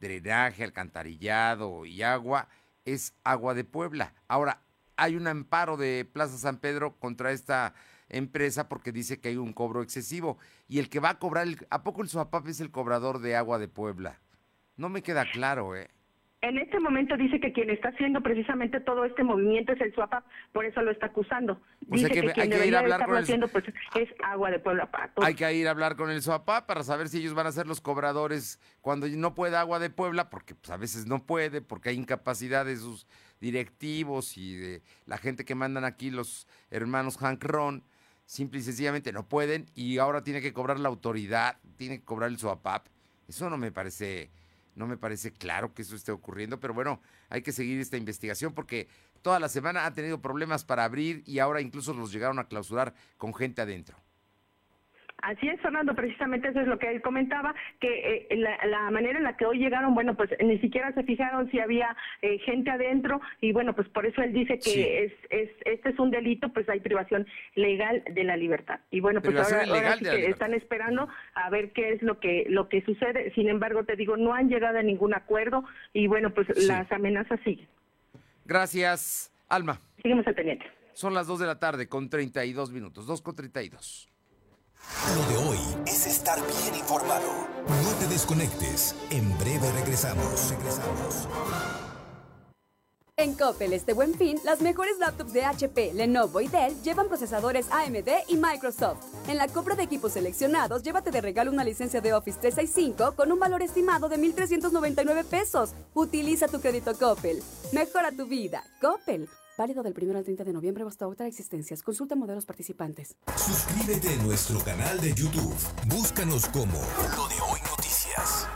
drenaje, alcantarillado y agua es Agua de Puebla. Ahora, hay un amparo de Plaza San Pedro contra esta empresa porque dice que hay un cobro excesivo. Y el que va a cobrar, ¿a poco el Suapap es el cobrador de Agua de Puebla? No me queda claro, ¿eh? En este momento dice que quien está haciendo precisamente todo este movimiento es el SUAPAP, por eso lo está acusando. Dice que, quien debería estarlo haciendo pues, es agua de Puebla. Hay que ir a hablar con el SUAPAP para saber si ellos van a ser los cobradores cuando no pueda agua de Puebla, porque pues, a veces no puede, porque hay incapacidad de sus directivos y de la gente que mandan aquí los hermanos Hank Ron, simple y sencillamente no pueden y ahora tiene que cobrar la autoridad, tiene que cobrar el SUAPAP. Eso no me parece no me parece claro que eso esté ocurriendo, pero bueno, hay que seguir esta investigación porque toda la semana ha tenido problemas para abrir y ahora incluso los llegaron a clausurar con gente adentro. Así es, Fernando, precisamente eso es lo que él comentaba, que eh, la, manera en la que hoy llegaron, bueno, pues ni siquiera se fijaron si había eh, gente adentro y bueno, pues por eso él dice que es, es, este es un delito, pues hay privación legal de la libertad. Y bueno, pues ahora, están esperando a ver qué es lo que, lo que sucede. Sin embargo, te digo, no han llegado a ningún acuerdo y bueno, pues las amenazas siguen. Gracias, Alma. Seguimos al pendiente. Son las 2 de la tarde con 32 minutos, 2 con 32. Lo de hoy es estar bien informado. No te desconectes. En breve regresamos. Regresamos. En Coppel este buen fin, las mejores laptops de HP, Lenovo y Dell llevan procesadores AMD y Microsoft. En la compra de equipos seleccionados, llévate de regalo una licencia de Office 365 con un valor estimado de 1.399 pesos. Utiliza tu crédito Coppel. Mejora tu vida. Coppel. Válido del 1 al 30 de noviembre hasta otra existencias. Consulta modelos participantes. Suscríbete a nuestro canal de YouTube. Búscanos como Lo de Hoy Noticias.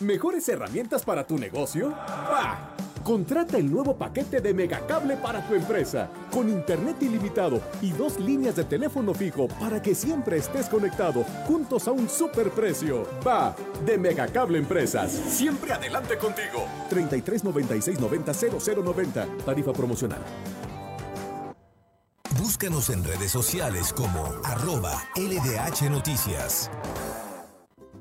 ¿Mejores herramientas para tu negocio? ¡Bah! Contrata el nuevo paquete de Megacable para tu empresa, con internet ilimitado y dos líneas de teléfono fijo para que siempre estés conectado, juntos a un superprecio. Va de Megacable Empresas. Siempre adelante contigo. 33 96 90 0090. Tarifa promocional. Búscanos en redes sociales como arroba LDH Noticias.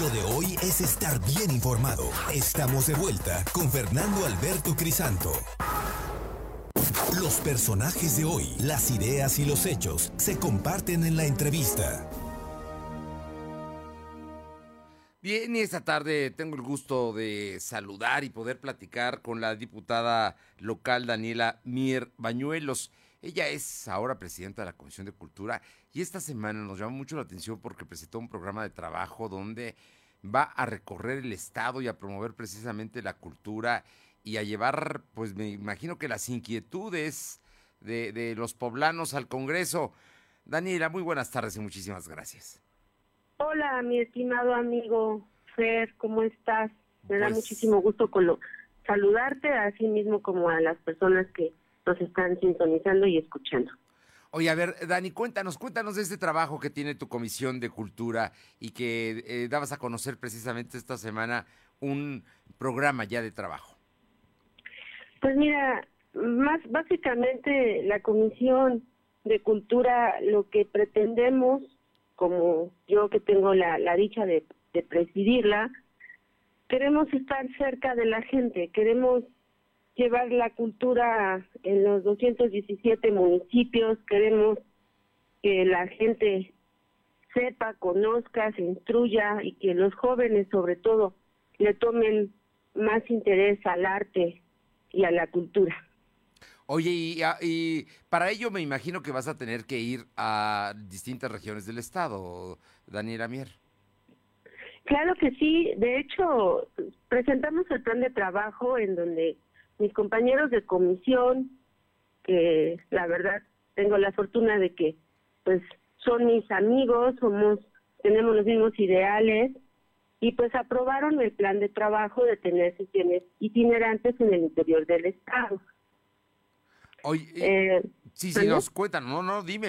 Lo de hoy es estar bien informado. Estamos de vuelta con Fernando Alberto Crisanto. Los personajes de hoy, las ideas y los hechos se comparten en la entrevista. Bien, y esta tarde tengo el gusto de saludar y poder platicar con la diputada local Daniela Mier Bañuelos. Ella es ahora presidenta de la Comisión de Cultura y esta semana nos llama mucho la atención porque presentó un programa de trabajo donde va a recorrer el estado y a promover precisamente la cultura y a llevar, pues me imagino que las inquietudes de, los poblanos al Congreso. Daniela, muy buenas tardes y muchísimas gracias. Hola, mi estimado amigo Fer, ¿cómo estás? Me da pues muchísimo gusto con lo, saludarte, así mismo como a las personas que nos están sintonizando y escuchando. Oye, a ver, Dani, cuéntanos, cuéntanos de este trabajo que tiene tu Comisión de Cultura y que eh, dabas a conocer precisamente esta semana un programa ya de trabajo. Pues mira, más básicamente la comisión de cultura lo que pretendemos, como yo que tengo la, la dicha de, de presidirla, queremos estar cerca de la gente, queremos llevar la cultura en los 217 municipios, queremos que la gente sepa, conozca, se instruya y que los jóvenes sobre todo le tomen más interés al arte y a la cultura. Oye, y, y, para ello me imagino que vas a tener que ir a distintas regiones del estado, Daniela Mier. Claro que sí, de hecho presentamos el plan de trabajo en donde mis compañeros de comisión, que la verdad tengo la fortuna de que pues son mis amigos, somos, tenemos los mismos ideales, y pues aprobaron el plan de trabajo de tener sesiones itinerantes en el interior del estado. Oye, eh, sí, sí, nos cuentan, no, no, dime,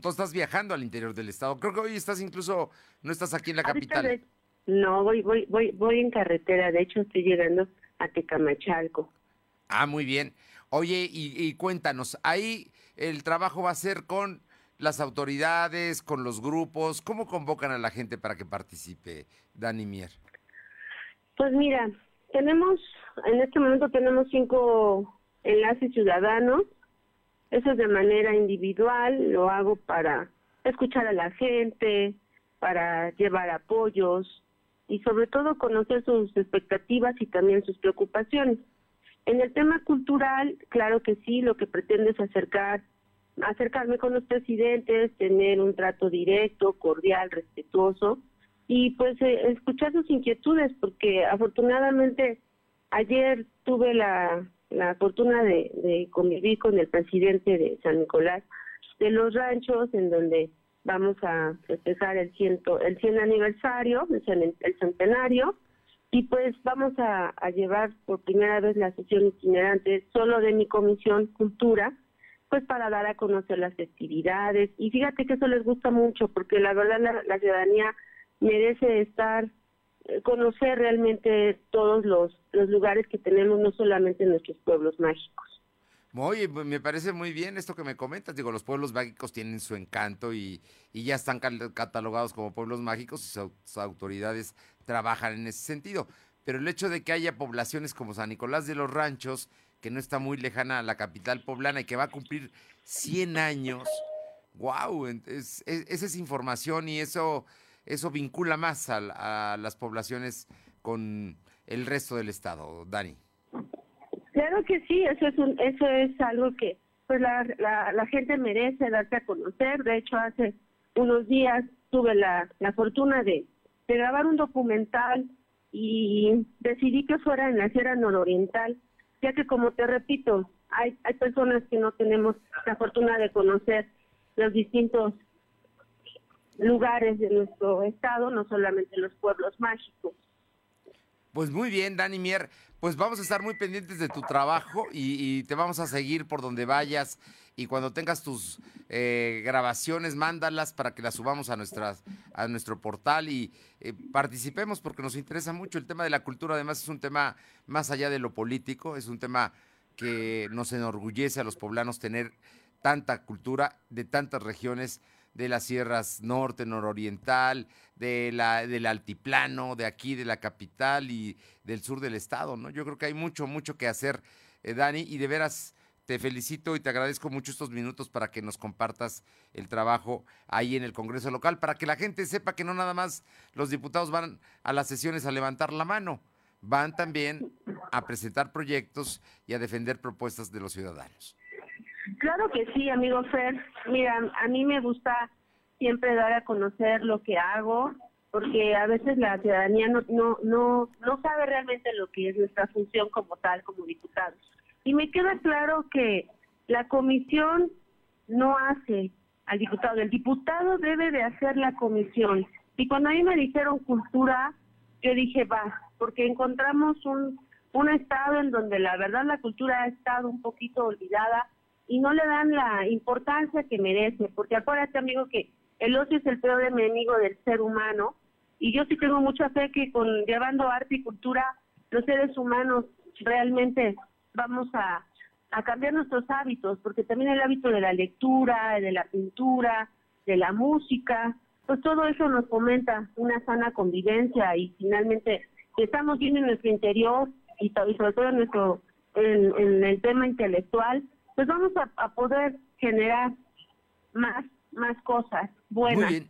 tú estás viajando al interior del estado. Creo que hoy estás incluso, no estás aquí en la capital. no, voy, voy, voy, voy en carretera. De hecho, estoy llegando a Tecamachalco. Ah, muy bien. Oye, y, cuéntanos, ahí el trabajo va a ser con las autoridades, con los grupos? ¿Cómo convocan a la gente para que participe, Dani Mier? Pues mira, tenemos, en este momento tenemos cinco enlaces ciudadanos. Eso es de manera individual, lo hago para escuchar a la gente, para llevar apoyos y sobre todo conocer sus expectativas y también sus preocupaciones. En el tema cultural, claro que sí, lo que pretende es acercar acercarme con los presidentes, tener un trato directo, cordial, respetuoso y pues eh, escuchar sus inquietudes porque afortunadamente ayer tuve la, la fortuna de, de convivir con el presidente de San Nicolás de los ranchos en donde vamos a festejar el ciento, el 100 aniversario, el, el centenario, y pues vamos a, llevar por primera vez la sesión itinerante solo de mi comisión Cultura, pues para dar a conocer las festividades. Y fíjate que eso les gusta mucho, porque la verdad la, ciudadanía merece estar, eh, conocer realmente todos los, los lugares que tenemos, no solamente en nuestros pueblos mágicos. Oye, me parece muy bien esto que me comentas. Digo, los pueblos mágicos tienen su encanto y, y ya están catalogados como pueblos mágicos y sus autoridades trabajan en ese sentido. Pero el hecho de que haya poblaciones como San Nicolás de los Ranchos que no está muy lejana a la capital poblana y que va a cumplir 100 años. ¡Wow! Es, esa es información y eso, eso vincula más a, las poblaciones con el resto del estado, Dani. Claro que sí, eso es, un, eso es algo que pues la, la, gente merece darse a conocer. De hecho, hace unos días tuve la, la fortuna de, de grabar un documental y decidí que fuera en la Sierra Nororiental ya que como te repito, hay, hay personas que no tenemos la fortuna de conocer los distintos lugares de nuestro estado, no solamente los pueblos mágicos. Pues muy bien, Dani Mier. Pues vamos a estar muy pendientes de tu trabajo y, te vamos a seguir por donde vayas. Y cuando tengas tus eh, grabaciones, mándalas para que las subamos a, nuestras, a nuestro portal y eh, participemos porque nos interesa mucho. El tema de la cultura, además, es un tema más allá de lo político, es un tema que nos enorgullece a los poblanos tener tanta cultura de tantas regiones de las sierras norte, nororiental, de la, del altiplano, de aquí, de la capital y del sur del estado, ¿no? Yo creo que hay mucho, mucho que hacer, eh, Dani, y de veras te felicito y te agradezco mucho estos minutos para que nos compartas el trabajo ahí en el Congreso local, para que la gente sepa que no nada más los diputados van a las sesiones a levantar la mano, van también a presentar proyectos y a defender propuestas de los ciudadanos. Claro que sí, amigo Fer. Mira, a mí me gusta siempre dar a conocer lo que hago, porque a veces la ciudadanía no, no, no, no sabe realmente lo que es nuestra función como tal, como diputados. Y me queda claro que la comisión no hace al diputado, el diputado debe de hacer la comisión. Y cuando a mí me dijeron cultura, yo dije, va, porque encontramos un, un estado en donde la verdad la cultura ha estado un poquito olvidada y no le dan la importancia que merece, porque acuérdate amigo que el ocio es el peor enemigo del ser humano y yo sí tengo mucha fe que con llevando arte y cultura los seres humanos realmente vamos a, a cambiar nuestros hábitos, porque también el hábito de la lectura, de la pintura, de la música, pues todo eso nos fomenta una sana convivencia y finalmente estamos bien en nuestro interior y, sobre todo en nuestro en, el tema intelectual, pues vamos a, poder generar más más cosas buenas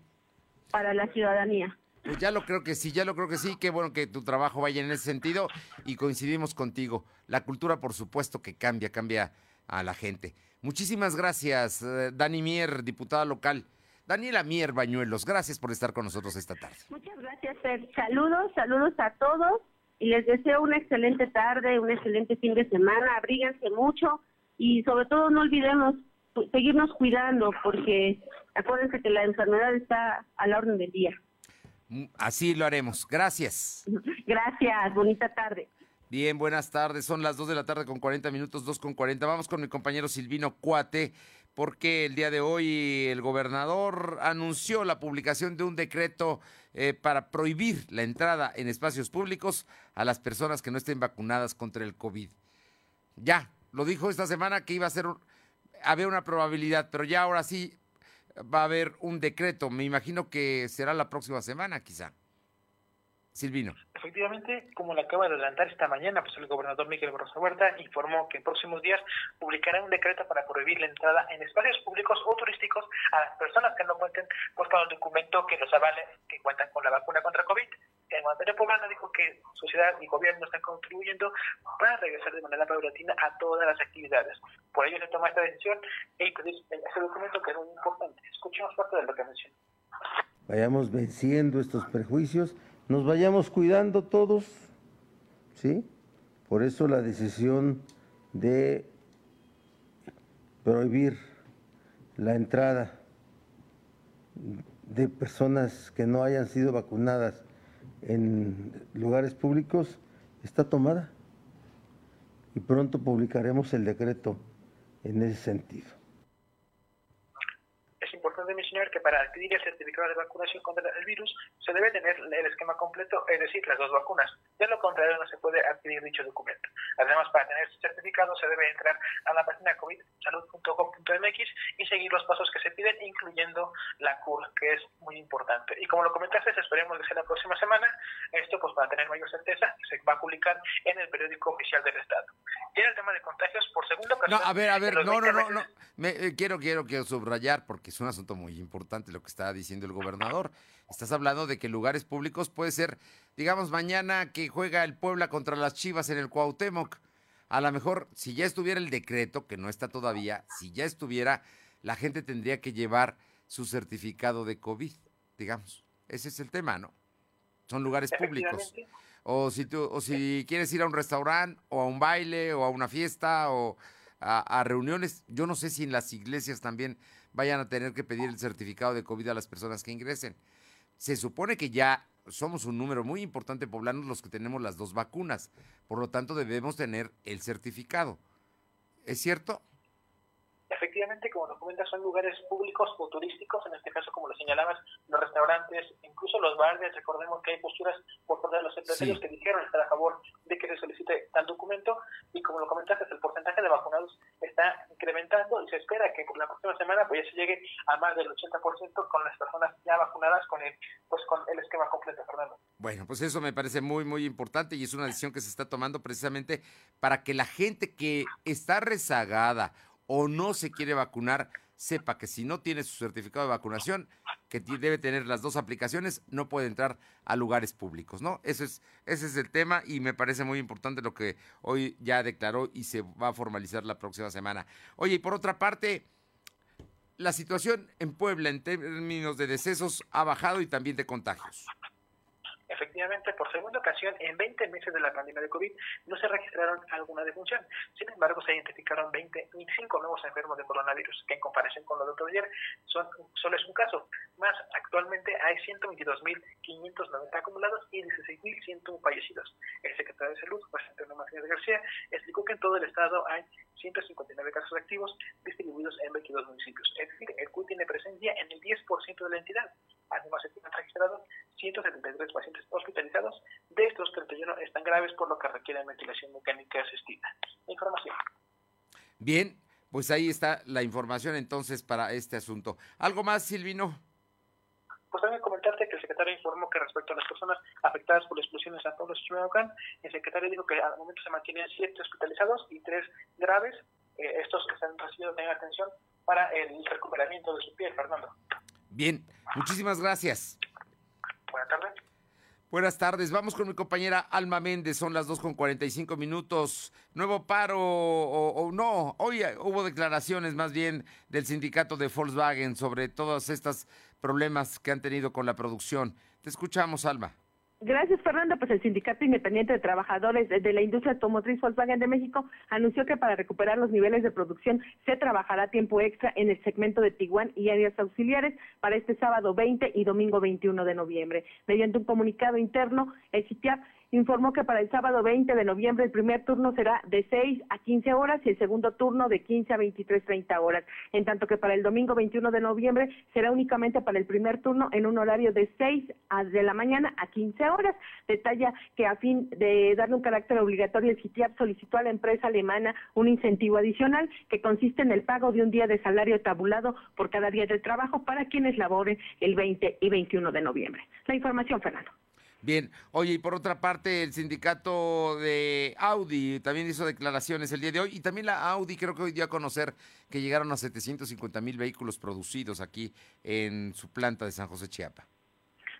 para la ciudadanía. Pues ya lo creo que sí, ya lo creo que sí. Qué bueno que tu trabajo vaya en ese sentido y coincidimos contigo. La cultura, por supuesto, que cambia, cambia a la gente. Muchísimas gracias, eh, Dani Mier, diputada local. Daniela Mier Bañuelos, gracias por estar con nosotros esta tarde. Muchas gracias, Fer. Saludos, saludos a todos y les deseo una excelente tarde, un excelente fin de semana. Abríguense mucho y sobre todo no olvidemos seguirnos cuidando porque acuérdense que la enfermedad está a la orden del día. Mm, así lo haremos. Gracias. <laughs> Gracias. Bonita tarde. Bien, buenas tardes. Son las 2 de la tarde con 40 minutos, 2 con 40. Vamos con mi compañero Silvino Cuate, porque el día de hoy el gobernador anunció la publicación de un decreto eh, para prohibir la entrada en espacios públicos a las personas que no estén vacunadas contra el COVID. Ya, lo dijo esta semana que iba a ser, había una probabilidad, pero ya ahora sí va a haber un decreto. Me imagino que será la próxima semana, quizá. Silvino. Efectivamente, como le acaba de adelantar esta mañana, pues el gobernador Miguel Barroso Huerta informó que en próximos días publicará un decreto para prohibir la entrada en espacios públicos o turísticos a las personas que no cuenten pues, con el documento que los avale que cuentan con la vacuna contra COVID. El mandatario poblano dijo que sociedad y gobierno están contribuyendo para regresar de manera paulatina a todas las actividades. Por ello se toma esta decisión y pedir ese documento que es muy importante. Escuchemos parte de lo que mencionó. Vayamos venciendo estos prejuicios nos vayamos cuidando todos, ¿sí? Por eso la decisión de prohibir la entrada de personas que no hayan sido vacunadas en lugares públicos está tomada y pronto publicaremos el decreto en ese sentido de mencionar que para adquirir el certificado de vacunación contra el virus se debe tener el esquema completo, es decir, las dos vacunas. De lo contrario, no se puede adquirir dicho documento. Además, para tener este certificado se debe entrar a la página covidsalud.gov.mx y seguir los pasos que se piden, incluyendo la CUR, que es muy importante. Y como lo comentaste, esperemos que sea la próxima semana. Esto, pues, para tener mayor certeza, se va a publicar en el periódico oficial del Estado. Y en el tema de contagios, por segunda ocasión... No, a ver, a ver, no, no, no, no. Me, eh, quiero, quiero, quiero subrayar, porque es un asunto muy importante lo que está diciendo el gobernador. Estás hablando de que lugares públicos puede ser, digamos, mañana que juega el Puebla contra las Chivas en el Cuauhtémoc. A lo mejor, si ya estuviera el decreto, que no está todavía, si ya estuviera, la gente tendría que llevar su certificado de COVID, digamos. Ese es el tema, ¿no? Son lugares públicos. O si, tú, o si quieres ir a un restaurante, o a un baile, o a una fiesta, o a reuniones, yo no sé si en las iglesias también vayan a tener que pedir el certificado de COVID a las personas que ingresen. Se supone que ya somos un número muy importante poblanos los que tenemos las dos vacunas, por lo tanto debemos tener el certificado. ¿Es cierto? Efectivamente, como nos comentas, son lugares públicos o turísticos, en este caso, como lo señalabas, los restaurantes, incluso los bares, recordemos que hay posturas por parte de los empresarios que dijeron estar a favor de que se solicite tal documento, y como lo comentaste, el porcentaje de vacunados está incrementando y se espera que por la próxima semana pues ya se llegue a más del 80% con las personas ya vacunadas con el, pues, con el esquema completo, Fernando. Bueno, pues eso me parece muy, muy importante y es una decisión que se está tomando precisamente para que la gente que está rezagada o no se quiere vacunar, sepa que si no tiene su certificado de vacunación, que debe tener las dos aplicaciones, no puede entrar a lugares públicos, ¿no? Eso es, ese es el tema y me parece muy importante lo que hoy ya declaró y se va a formalizar la próxima semana. Oye, y por otra parte, la situación en Puebla en términos de decesos ha bajado y también de contagios. Efectivamente, por segunda ocasión, en 20 meses de la pandemia de COVID, no se registraron alguna defunción. Sin embargo, se identificaron 20, 25 nuevos enfermos de coronavirus, que en comparación con lo de otro ayer, son, solo es un caso. Más, actualmente hay 122.590 acumulados y 16.101 fallecidos. El secretario de Salud, José Antonio Martínez García, explicó que en todo el estado hay 159 casos activos distribuidos en 22 municipios. Es decir, el CUI tiene presencia en el 10% de la entidad. Además, se han registrado 173 pacientes hospitalizados. De estos, 31 están graves, por lo que requieren ventilación mecánica asistida. Información. Bien, pues ahí está la información entonces para este asunto. ¿Algo más, Silvino? Pues también comentarte que el secretario informó que respecto a las personas afectadas por la explosión en San Pablo Chimalhuacán, el secretario dijo que al momento se mantienen siete hospitalizados y tres graves. Eh, estos que están recibiendo también atención para el recuperamiento de su piel, Fernando. Bien, muchísimas gracias. Buenas tardes. Buenas tardes, vamos con mi compañera Alma Méndez, son las 2 con 45 minutos. Nuevo paro o, o, no, hoy hubo declaraciones más bien del sindicato de Volkswagen sobre todos estos problemas que han tenido con la producción. Te escuchamos, Alma. Gracias, Fernando. Pues el Sindicato Independiente de Trabajadores de la Industria Automotriz Volkswagen de México anunció que para recuperar los niveles de producción se trabajará tiempo extra en el segmento de Tiguan y áreas auxiliares para este sábado 20 y domingo 21 de noviembre. Mediante un comunicado interno, el CITIAP informó que para el sábado 20 de noviembre el primer turno será de 6 a 15 horas y el segundo turno de 15 a 23.30 horas, en tanto que para el domingo 21 de noviembre será únicamente para el primer turno en un horario de 6 a de la mañana a 15 horas. Detalla que a fin de darle un carácter obligatorio el CITIAP solicitó a la empresa alemana un incentivo adicional que consiste en el pago de un día de salario tabulado por cada día de trabajo para quienes laboren el 20 y 21 de noviembre. La información, Fernando. Bien, oye, y por otra parte, el sindicato de Audi también hizo declaraciones el día de hoy y también la Audi creo que hoy dio a conocer que llegaron a 750 mil vehículos producidos aquí en su planta de San José Chiapa.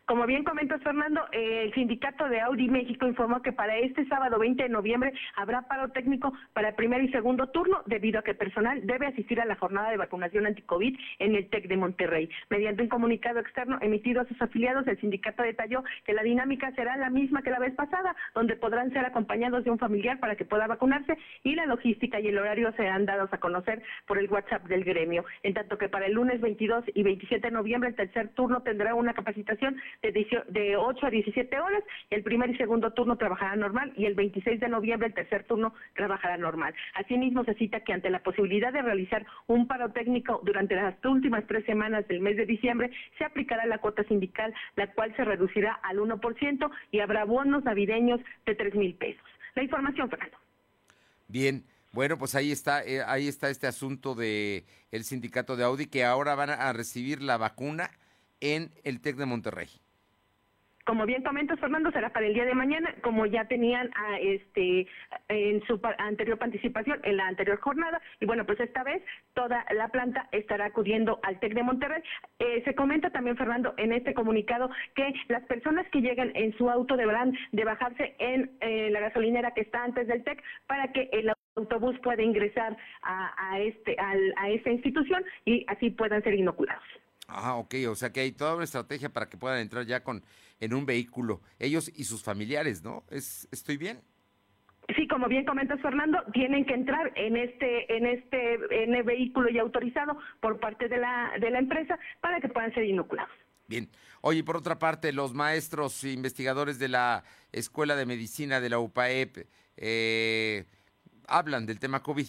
Como bien comentas, Fernando, el sindicato de Audi México informó que para este sábado 20 de noviembre habrá paro técnico para el primer y segundo turno, debido a que personal debe asistir a la jornada de vacunación anti-COVID en el TEC de Monterrey. Mediante un comunicado externo emitido a sus afiliados, el sindicato detalló que la dinámica será la misma que la vez pasada, donde podrán ser acompañados de un familiar para que pueda vacunarse y la logística y el horario serán dados a conocer por el WhatsApp del gremio. En tanto que para el lunes 22 y 27 de noviembre el tercer turno tendrá una capacitación de, 8 a 17 horas, el primer y segundo turno trabajará normal y el 26 de noviembre el tercer turno trabajará normal. Asimismo, se cita que ante la posibilidad de realizar un paro técnico durante las últimas tres semanas del mes de diciembre, se aplicará la cuota sindical, la cual se reducirá al 1% y habrá bonos navideños de 3 mil pesos. La información, Fernando. Bien, bueno, pues ahí está, eh, ahí está este asunto de el sindicato de Audi que ahora van a recibir la vacuna en el TEC de Monterrey. Como bien comentas, Fernando, será para el día de mañana, como ya tenían a, este en su anterior participación, en la anterior jornada. Y bueno, pues esta vez toda la planta estará acudiendo al TEC de Monterrey. Eh, se comenta también, Fernando, en este comunicado que las personas que lleguen en su auto deberán de bajarse en eh, la gasolinera que está antes del TEC para que el autobús pueda ingresar a, este, a esta institución y así puedan ser inoculados. Ah, ok, o sea que hay toda una estrategia para que puedan entrar ya con en un vehículo, ellos y sus familiares, ¿no? ¿Es, ¿Estoy bien? Sí, como bien comentas Fernando, tienen que entrar en este en este en el vehículo ya autorizado por parte de la de la empresa para que puedan ser inoculados. Bien. Oye, por otra parte, los maestros e investigadores de la Escuela de Medicina de la UPAEP eh, hablan del tema COVID.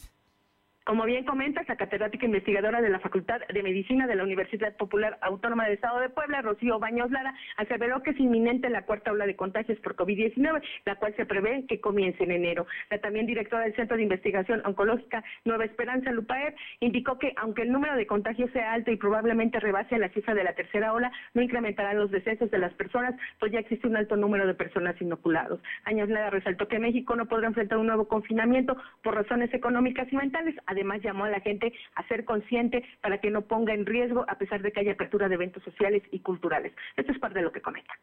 Como bien comenta, la catedrática investigadora de la Facultad de Medicina de la Universidad Popular Autónoma del Estado de Puebla, Rocío Baños Lara, aseveró que es inminente la cuarta ola de contagios por COVID-19, la cual se prevé que comience en enero. La también directora del Centro de Investigación Oncológica Nueva Esperanza, Lupaer, indicó que aunque el número de contagios sea alto y probablemente rebase la cifra de la tercera ola, no incrementarán los decesos de las personas, pues ya existe un alto número de personas inoculados. Años Lara resaltó que México no podrá enfrentar un nuevo confinamiento por razones económicas y mentales, Además, llamó a la gente a ser consciente para que no ponga en riesgo a pesar de que haya apertura de eventos sociales y culturales. Esto es parte de lo que comenta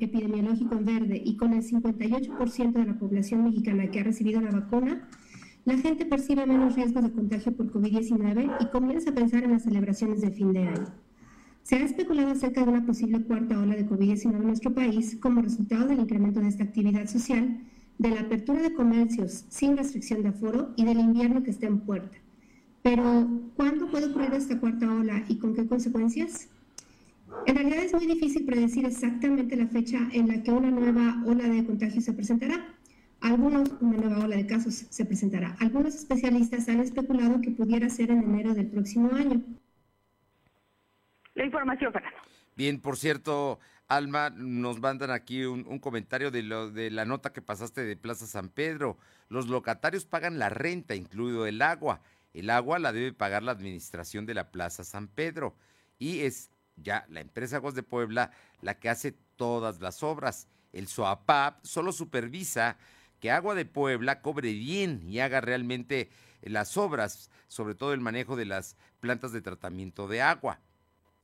epidemiológico en verde y con el 58% de la población mexicana que ha recibido la vacuna, la gente percibe menos riesgos de contagio por COVID-19 y comienza a pensar en las celebraciones de fin de año. Se ha especulado acerca de una posible cuarta ola de COVID-19 en nuestro país como resultado del incremento de esta actividad social de la apertura de comercios sin restricción de aforo y del invierno que está en puerta. Pero, ¿cuándo puede ocurrir esta cuarta ola y con qué consecuencias? En realidad es muy difícil predecir exactamente la fecha en la que una nueva ola de contagio se presentará. Algunos, una nueva ola de casos se presentará. Algunos especialistas han especulado que pudiera ser en enero del próximo año. La información, Fernando. Bien, por cierto, Alma, nos mandan aquí un, comentario de, lo, de la nota que pasaste de Plaza San Pedro. Los locatarios pagan la renta, incluido el agua. El agua la debe pagar la administración de la Plaza San Pedro. Y es ya la empresa Aguas de Puebla la que hace todas las obras. El SOAPAP solo supervisa que Agua de Puebla cobre bien y haga realmente las obras, sobre todo el manejo de las plantas de tratamiento de agua.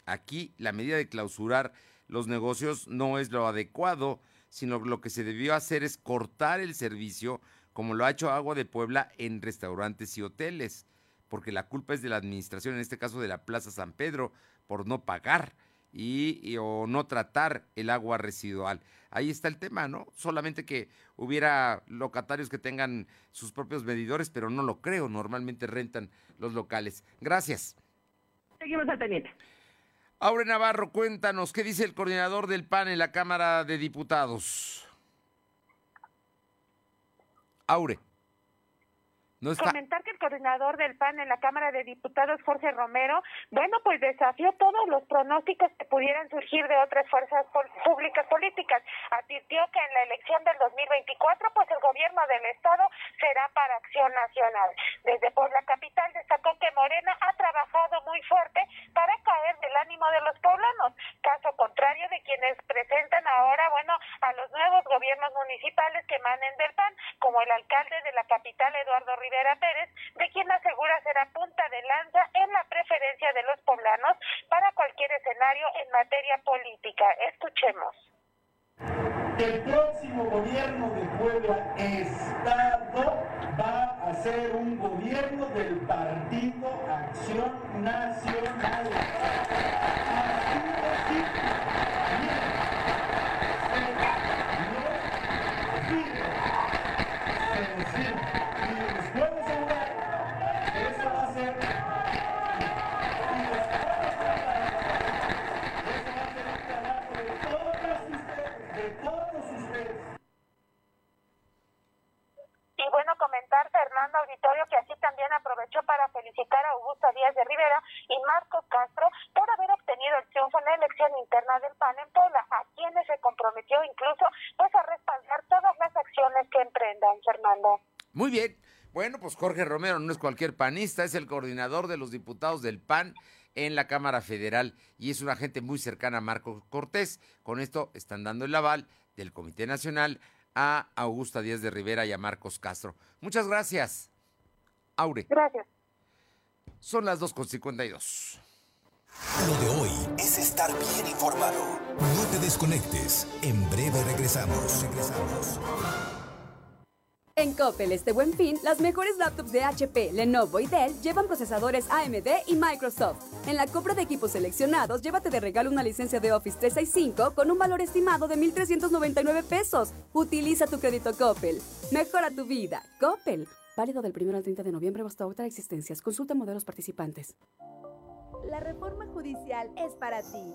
Aquí la medida de clausurar los negocios no es lo adecuado, sino lo que se debió hacer es cortar el servicio como lo ha hecho Agua de Puebla en restaurantes y hoteles, porque la culpa es de la administración, en este caso de la Plaza San Pedro, por no pagar y, o no tratar el agua residual. Ahí está el tema, ¿no? Solamente que hubiera locatarios que tengan sus propios medidores, pero no lo creo, normalmente rentan los locales. Gracias. Seguimos al pendiente. Aure Navarro, cuéntanos, ¿qué dice el coordinador del PAN en la Cámara de Diputados? Aure. No está... Comentar que el coordinador del PAN en la Cámara de Diputados, Jorge Romero, bueno, pues desafió todos los pronósticos que pudieran surgir de otras fuerzas pol públicas políticas. Advirtió que en la elección del 2024, pues el gobierno del Estado será para Acción Nacional. Desde por la capital destacó que Morena ha trabajado muy fuerte para caer del ánimo de los poblanos, caso contrario de quienes presentan ahora, bueno, a los nuevos gobiernos municipales que emanen del PAN, como el alcalde de la capital, Eduardo Rivera Rivera Pérez, de quien asegura será punta de lanza en la preferencia de los poblanos para cualquier escenario en materia política. Escuchemos. El próximo gobierno de Puebla Estado va a ser un gobierno del Partido Acción Nacional. Pues Jorge Romero no es cualquier panista, es el coordinador de los diputados del PAN en la Cámara Federal y es una gente muy cercana a Marco Cortés. Con esto están dando el aval del Comité Nacional a Augusta Díaz de Rivera y a Marcos Castro. Muchas gracias. Aure. Gracias. Son las 2.52. Lo de hoy es estar bien informado. No te desconectes. En breve regresamos. Regresamos. En Coppel este buen fin, las mejores laptops de HP, Lenovo y Dell llevan procesadores AMD y Microsoft. En la compra de equipos seleccionados, llévate de regalo una licencia de Office 365 con un valor estimado de 1.399 pesos. Utiliza tu crédito Coppel. Mejora tu vida. Coppel. Válido del 1 al 30 de noviembre hasta otra existencias. Consulta modelos participantes. La reforma judicial es para ti.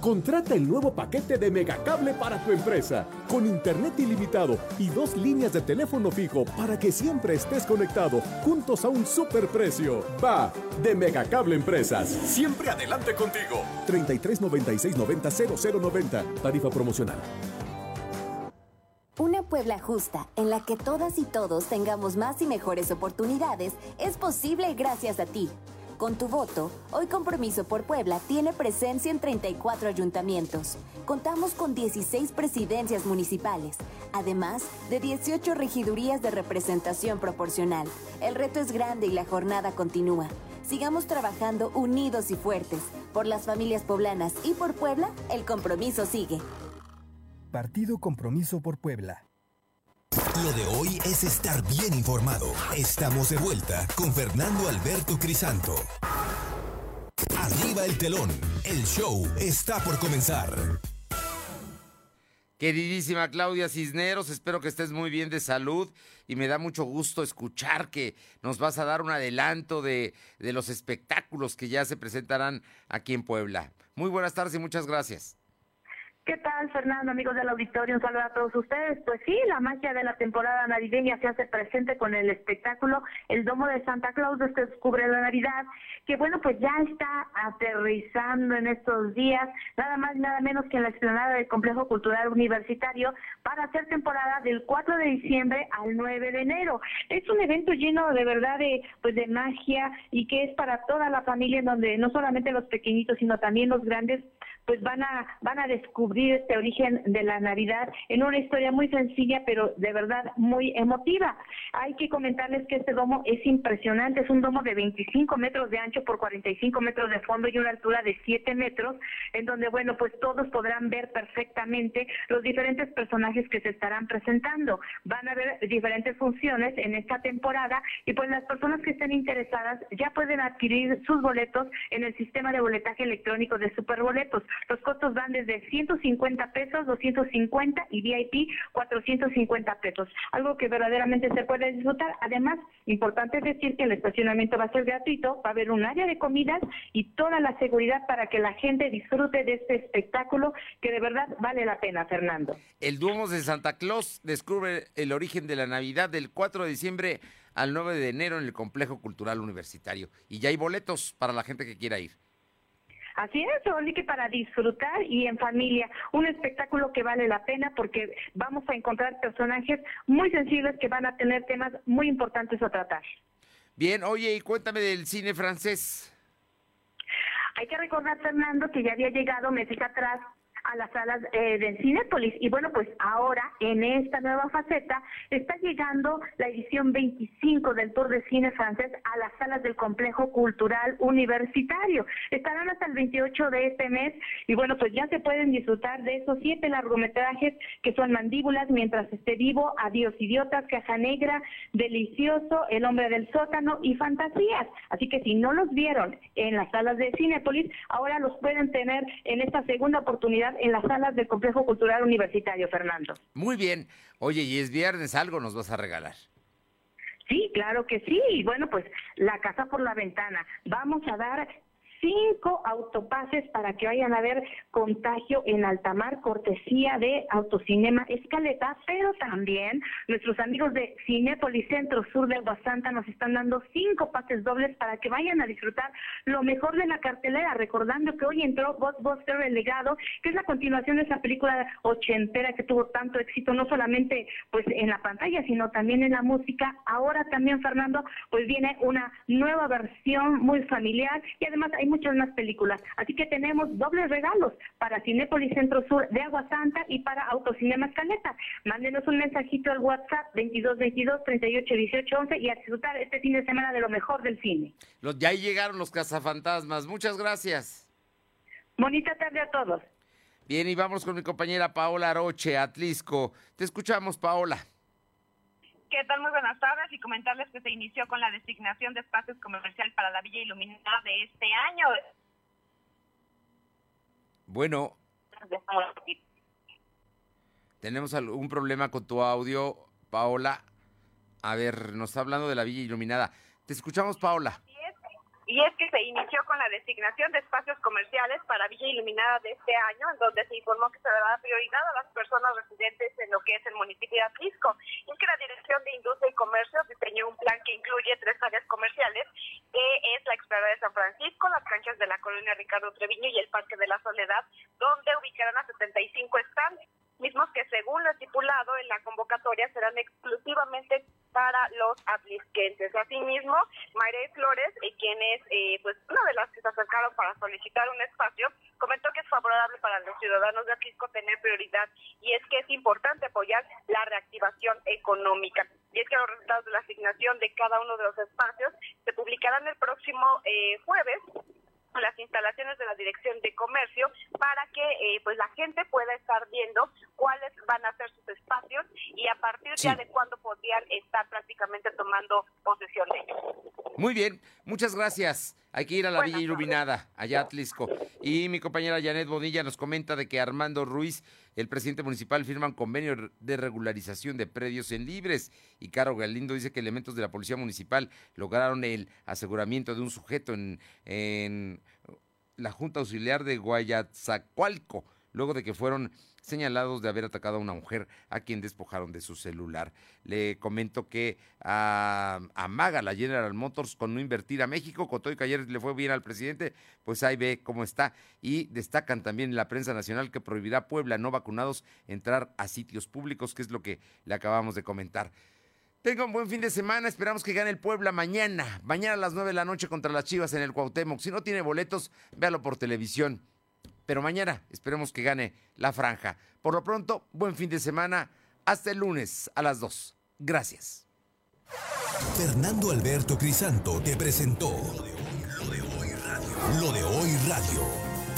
Contrata el nuevo paquete de Megacable para tu empresa, con internet ilimitado y dos líneas de teléfono fijo para que siempre estés conectado, juntos a un superprecio. Va, de Megacable Empresas. Siempre adelante contigo. 33 96 90 0090. Tarifa promocional. Una Puebla justa, en la que todas y todos tengamos más y mejores oportunidades, es posible gracias a ti. Con tu voto, hoy Compromiso por Puebla tiene presencia en 34 ayuntamientos. Contamos con 16 presidencias municipales, además de 18 regidurías de representación proporcional. El reto es grande y la jornada continúa. Sigamos trabajando unidos y fuertes. Por las familias poblanas y por Puebla, el compromiso sigue. Partido Compromiso por Puebla. Lo de hoy es estar bien informado. Estamos de vuelta con Fernando Alberto Crisanto. Arriba el telón. El show está por comenzar. Queridísima Claudia Cisneros, espero que estés muy bien de salud y me da mucho gusto escuchar que nos vas a dar un adelanto de, de los espectáculos que ya se presentarán aquí en Puebla. Muy buenas tardes y muchas gracias. ¿Qué tal, Fernando, amigos del auditorio? Un saludo a todos ustedes. Pues sí, la magia de la temporada navideña se hace presente con el espectáculo El Domo de Santa Claus descubre la Navidad, que bueno, pues ya está aterrizando en estos días, nada más y nada menos que en la explanada del Complejo Cultural Universitario para hacer temporada del 4 de diciembre al 9 de enero. Es un evento lleno de verdad de pues de magia y que es para toda la familia en donde no solamente los pequeñitos, sino también los grandes pues van a van a descubrir este origen de la Navidad en una historia muy sencilla, pero de verdad muy emotiva. Hay que comentarles que este domo es impresionante, es un domo de 25 metros de ancho por 45 metros de fondo y una altura de 7 metros, en donde, bueno, pues todos podrán ver perfectamente los diferentes personajes que se estarán presentando. Van a haber diferentes funciones en esta temporada y pues las personas que estén interesadas ya pueden adquirir sus boletos en el sistema de boletaje electrónico de Superboletos. Los costos van desde 150 pesos, 250 y VIP 450 pesos. Algo que verdaderamente se puede disfrutar. Además, importante decir que el estacionamiento va a ser gratuito, va a haber un área de comidas y toda la seguridad para que la gente disfrute de este espectáculo que de verdad vale la pena, Fernando. El Duomo de Santa Claus descubre el origen de la Navidad del 4 de diciembre al 9 de enero en el Complejo Cultural Universitario. Y ya hay boletos para la gente que quiera ir. Así es, así que para disfrutar y en familia, un espectáculo que vale la pena porque vamos a encontrar personajes muy sensibles que van a tener temas muy importantes a tratar. Bien, oye, y cuéntame del cine francés. Hay que recordar, Fernando, que ya había llegado meses atrás a las salas eh, de Cinépolis. Y bueno, pues ahora en esta nueva faceta está llegando la edición 25 del Tour de Cine francés a las salas del Complejo Cultural Universitario. Estarán hasta el 28 de este mes y bueno, pues ya se pueden disfrutar de esos siete largometrajes que son Mandíbulas, Mientras esté vivo, Adiós idiotas, Caja Negra, Delicioso, El hombre del sótano y Fantasías. Así que si no los vieron en las salas de Cinépolis, ahora los pueden tener en esta segunda oportunidad en las salas del Complejo Cultural Universitario, Fernando. Muy bien. Oye, y es viernes, algo nos vas a regalar. Sí, claro que sí. Y bueno, pues la casa por la ventana. Vamos a dar cinco autopases para que vayan a ver contagio en altamar, cortesía de Autocinema Escaleta, pero también nuestros amigos de Cinépolis Centro Sur de Aguasanta nos están dando cinco pases dobles para que vayan a disfrutar lo mejor de la cartelera, recordando que hoy entró Ghostbuster El Legado, que es la continuación de esa película ochentera que tuvo tanto éxito, no solamente pues en la pantalla, sino también en la música. Ahora también, Fernando, pues viene una nueva versión muy familiar y además hay muchas más películas. Así que tenemos dobles regalos para Cinépolis Centro Sur de Agua Santa y para Autocinema Escaleta. Mándenos un mensajito al WhatsApp 2222 38 18 11 y a disfrutar este fin de semana de lo mejor del cine. Los, ya llegaron los cazafantasmas. Muchas gracias. Bonita tarde a todos. Bien, y vamos con mi compañera Paola Roche, Atlisco. Te escuchamos, Paola. ¿Qué tal? Muy buenas tardes y comentarles que se inició con la designación de espacios comerciales para la Villa Iluminada de este año. Bueno, tenemos algún problema con tu audio, Paola. A ver, nos está hablando de la Villa Iluminada. Te escuchamos, Paola y es que se inició con la designación de espacios comerciales para Villa Iluminada de este año, en donde se informó que se dará prioridad a las personas residentes en lo que es el municipio de Atlisco, y que la Dirección de Industria y Comercio diseñó un plan que incluye tres áreas comerciales, que es la explanada de San Francisco, las canchas de la colonia Ricardo Treviño y el Parque de la Soledad, donde ubicarán a 75 stands mismos que según lo estipulado en la convocatoria serán exclusivamente para los atlisquenses. Asimismo, Mayre Flores, eh, quien es eh, pues una de las que se acercaron para solicitar un espacio, comentó que es favorable para los ciudadanos de Atlisco tener prioridad y es que es importante apoyar la reactivación económica. Y es que los resultados de la asignación de cada uno de los espacios se publicarán el próximo eh, jueves las instalaciones de la Dirección de Comercio para que eh, pues la gente pueda estar viendo cuáles van a ser sus espacios y a partir ya de cuándo podrían estar prácticamente tomando posesión de ellos. Muy bien, muchas gracias. Hay que ir a la Villa Iluminada, allá a Atlisco. Y mi compañera Janet Bonilla nos comenta de que Armando Ruiz, el presidente municipal, firman convenio de regularización de predios en libres. Y Caro Galindo dice que elementos de la policía municipal lograron el aseguramiento de un sujeto en, en la Junta Auxiliar de Guayatzacualco, luego de que fueron señalados de haber atacado a una mujer a quien despojaron de su celular. Le comento que a, Maga, la General Motors, con no invertir a México, con todo y que ayer le fue bien al presidente, pues ahí ve cómo está. Y destacan también en la prensa nacional que prohibirá a Puebla no vacunados entrar a sitios públicos, que es lo que le acabamos de comentar. Tenga un buen fin de semana, esperamos que gane el Puebla mañana, mañana a las 9 de la noche contra las Chivas en el Cuauhtémoc. Si no tiene boletos, véalo por televisión pero mañana esperemos que gane la franja. Por lo pronto, buen fin de semana. Hasta el lunes a las 2. Gracias. Fernando Alberto Crisanto te presentó Lo de Hoy Radio. Lo de Hoy Radio.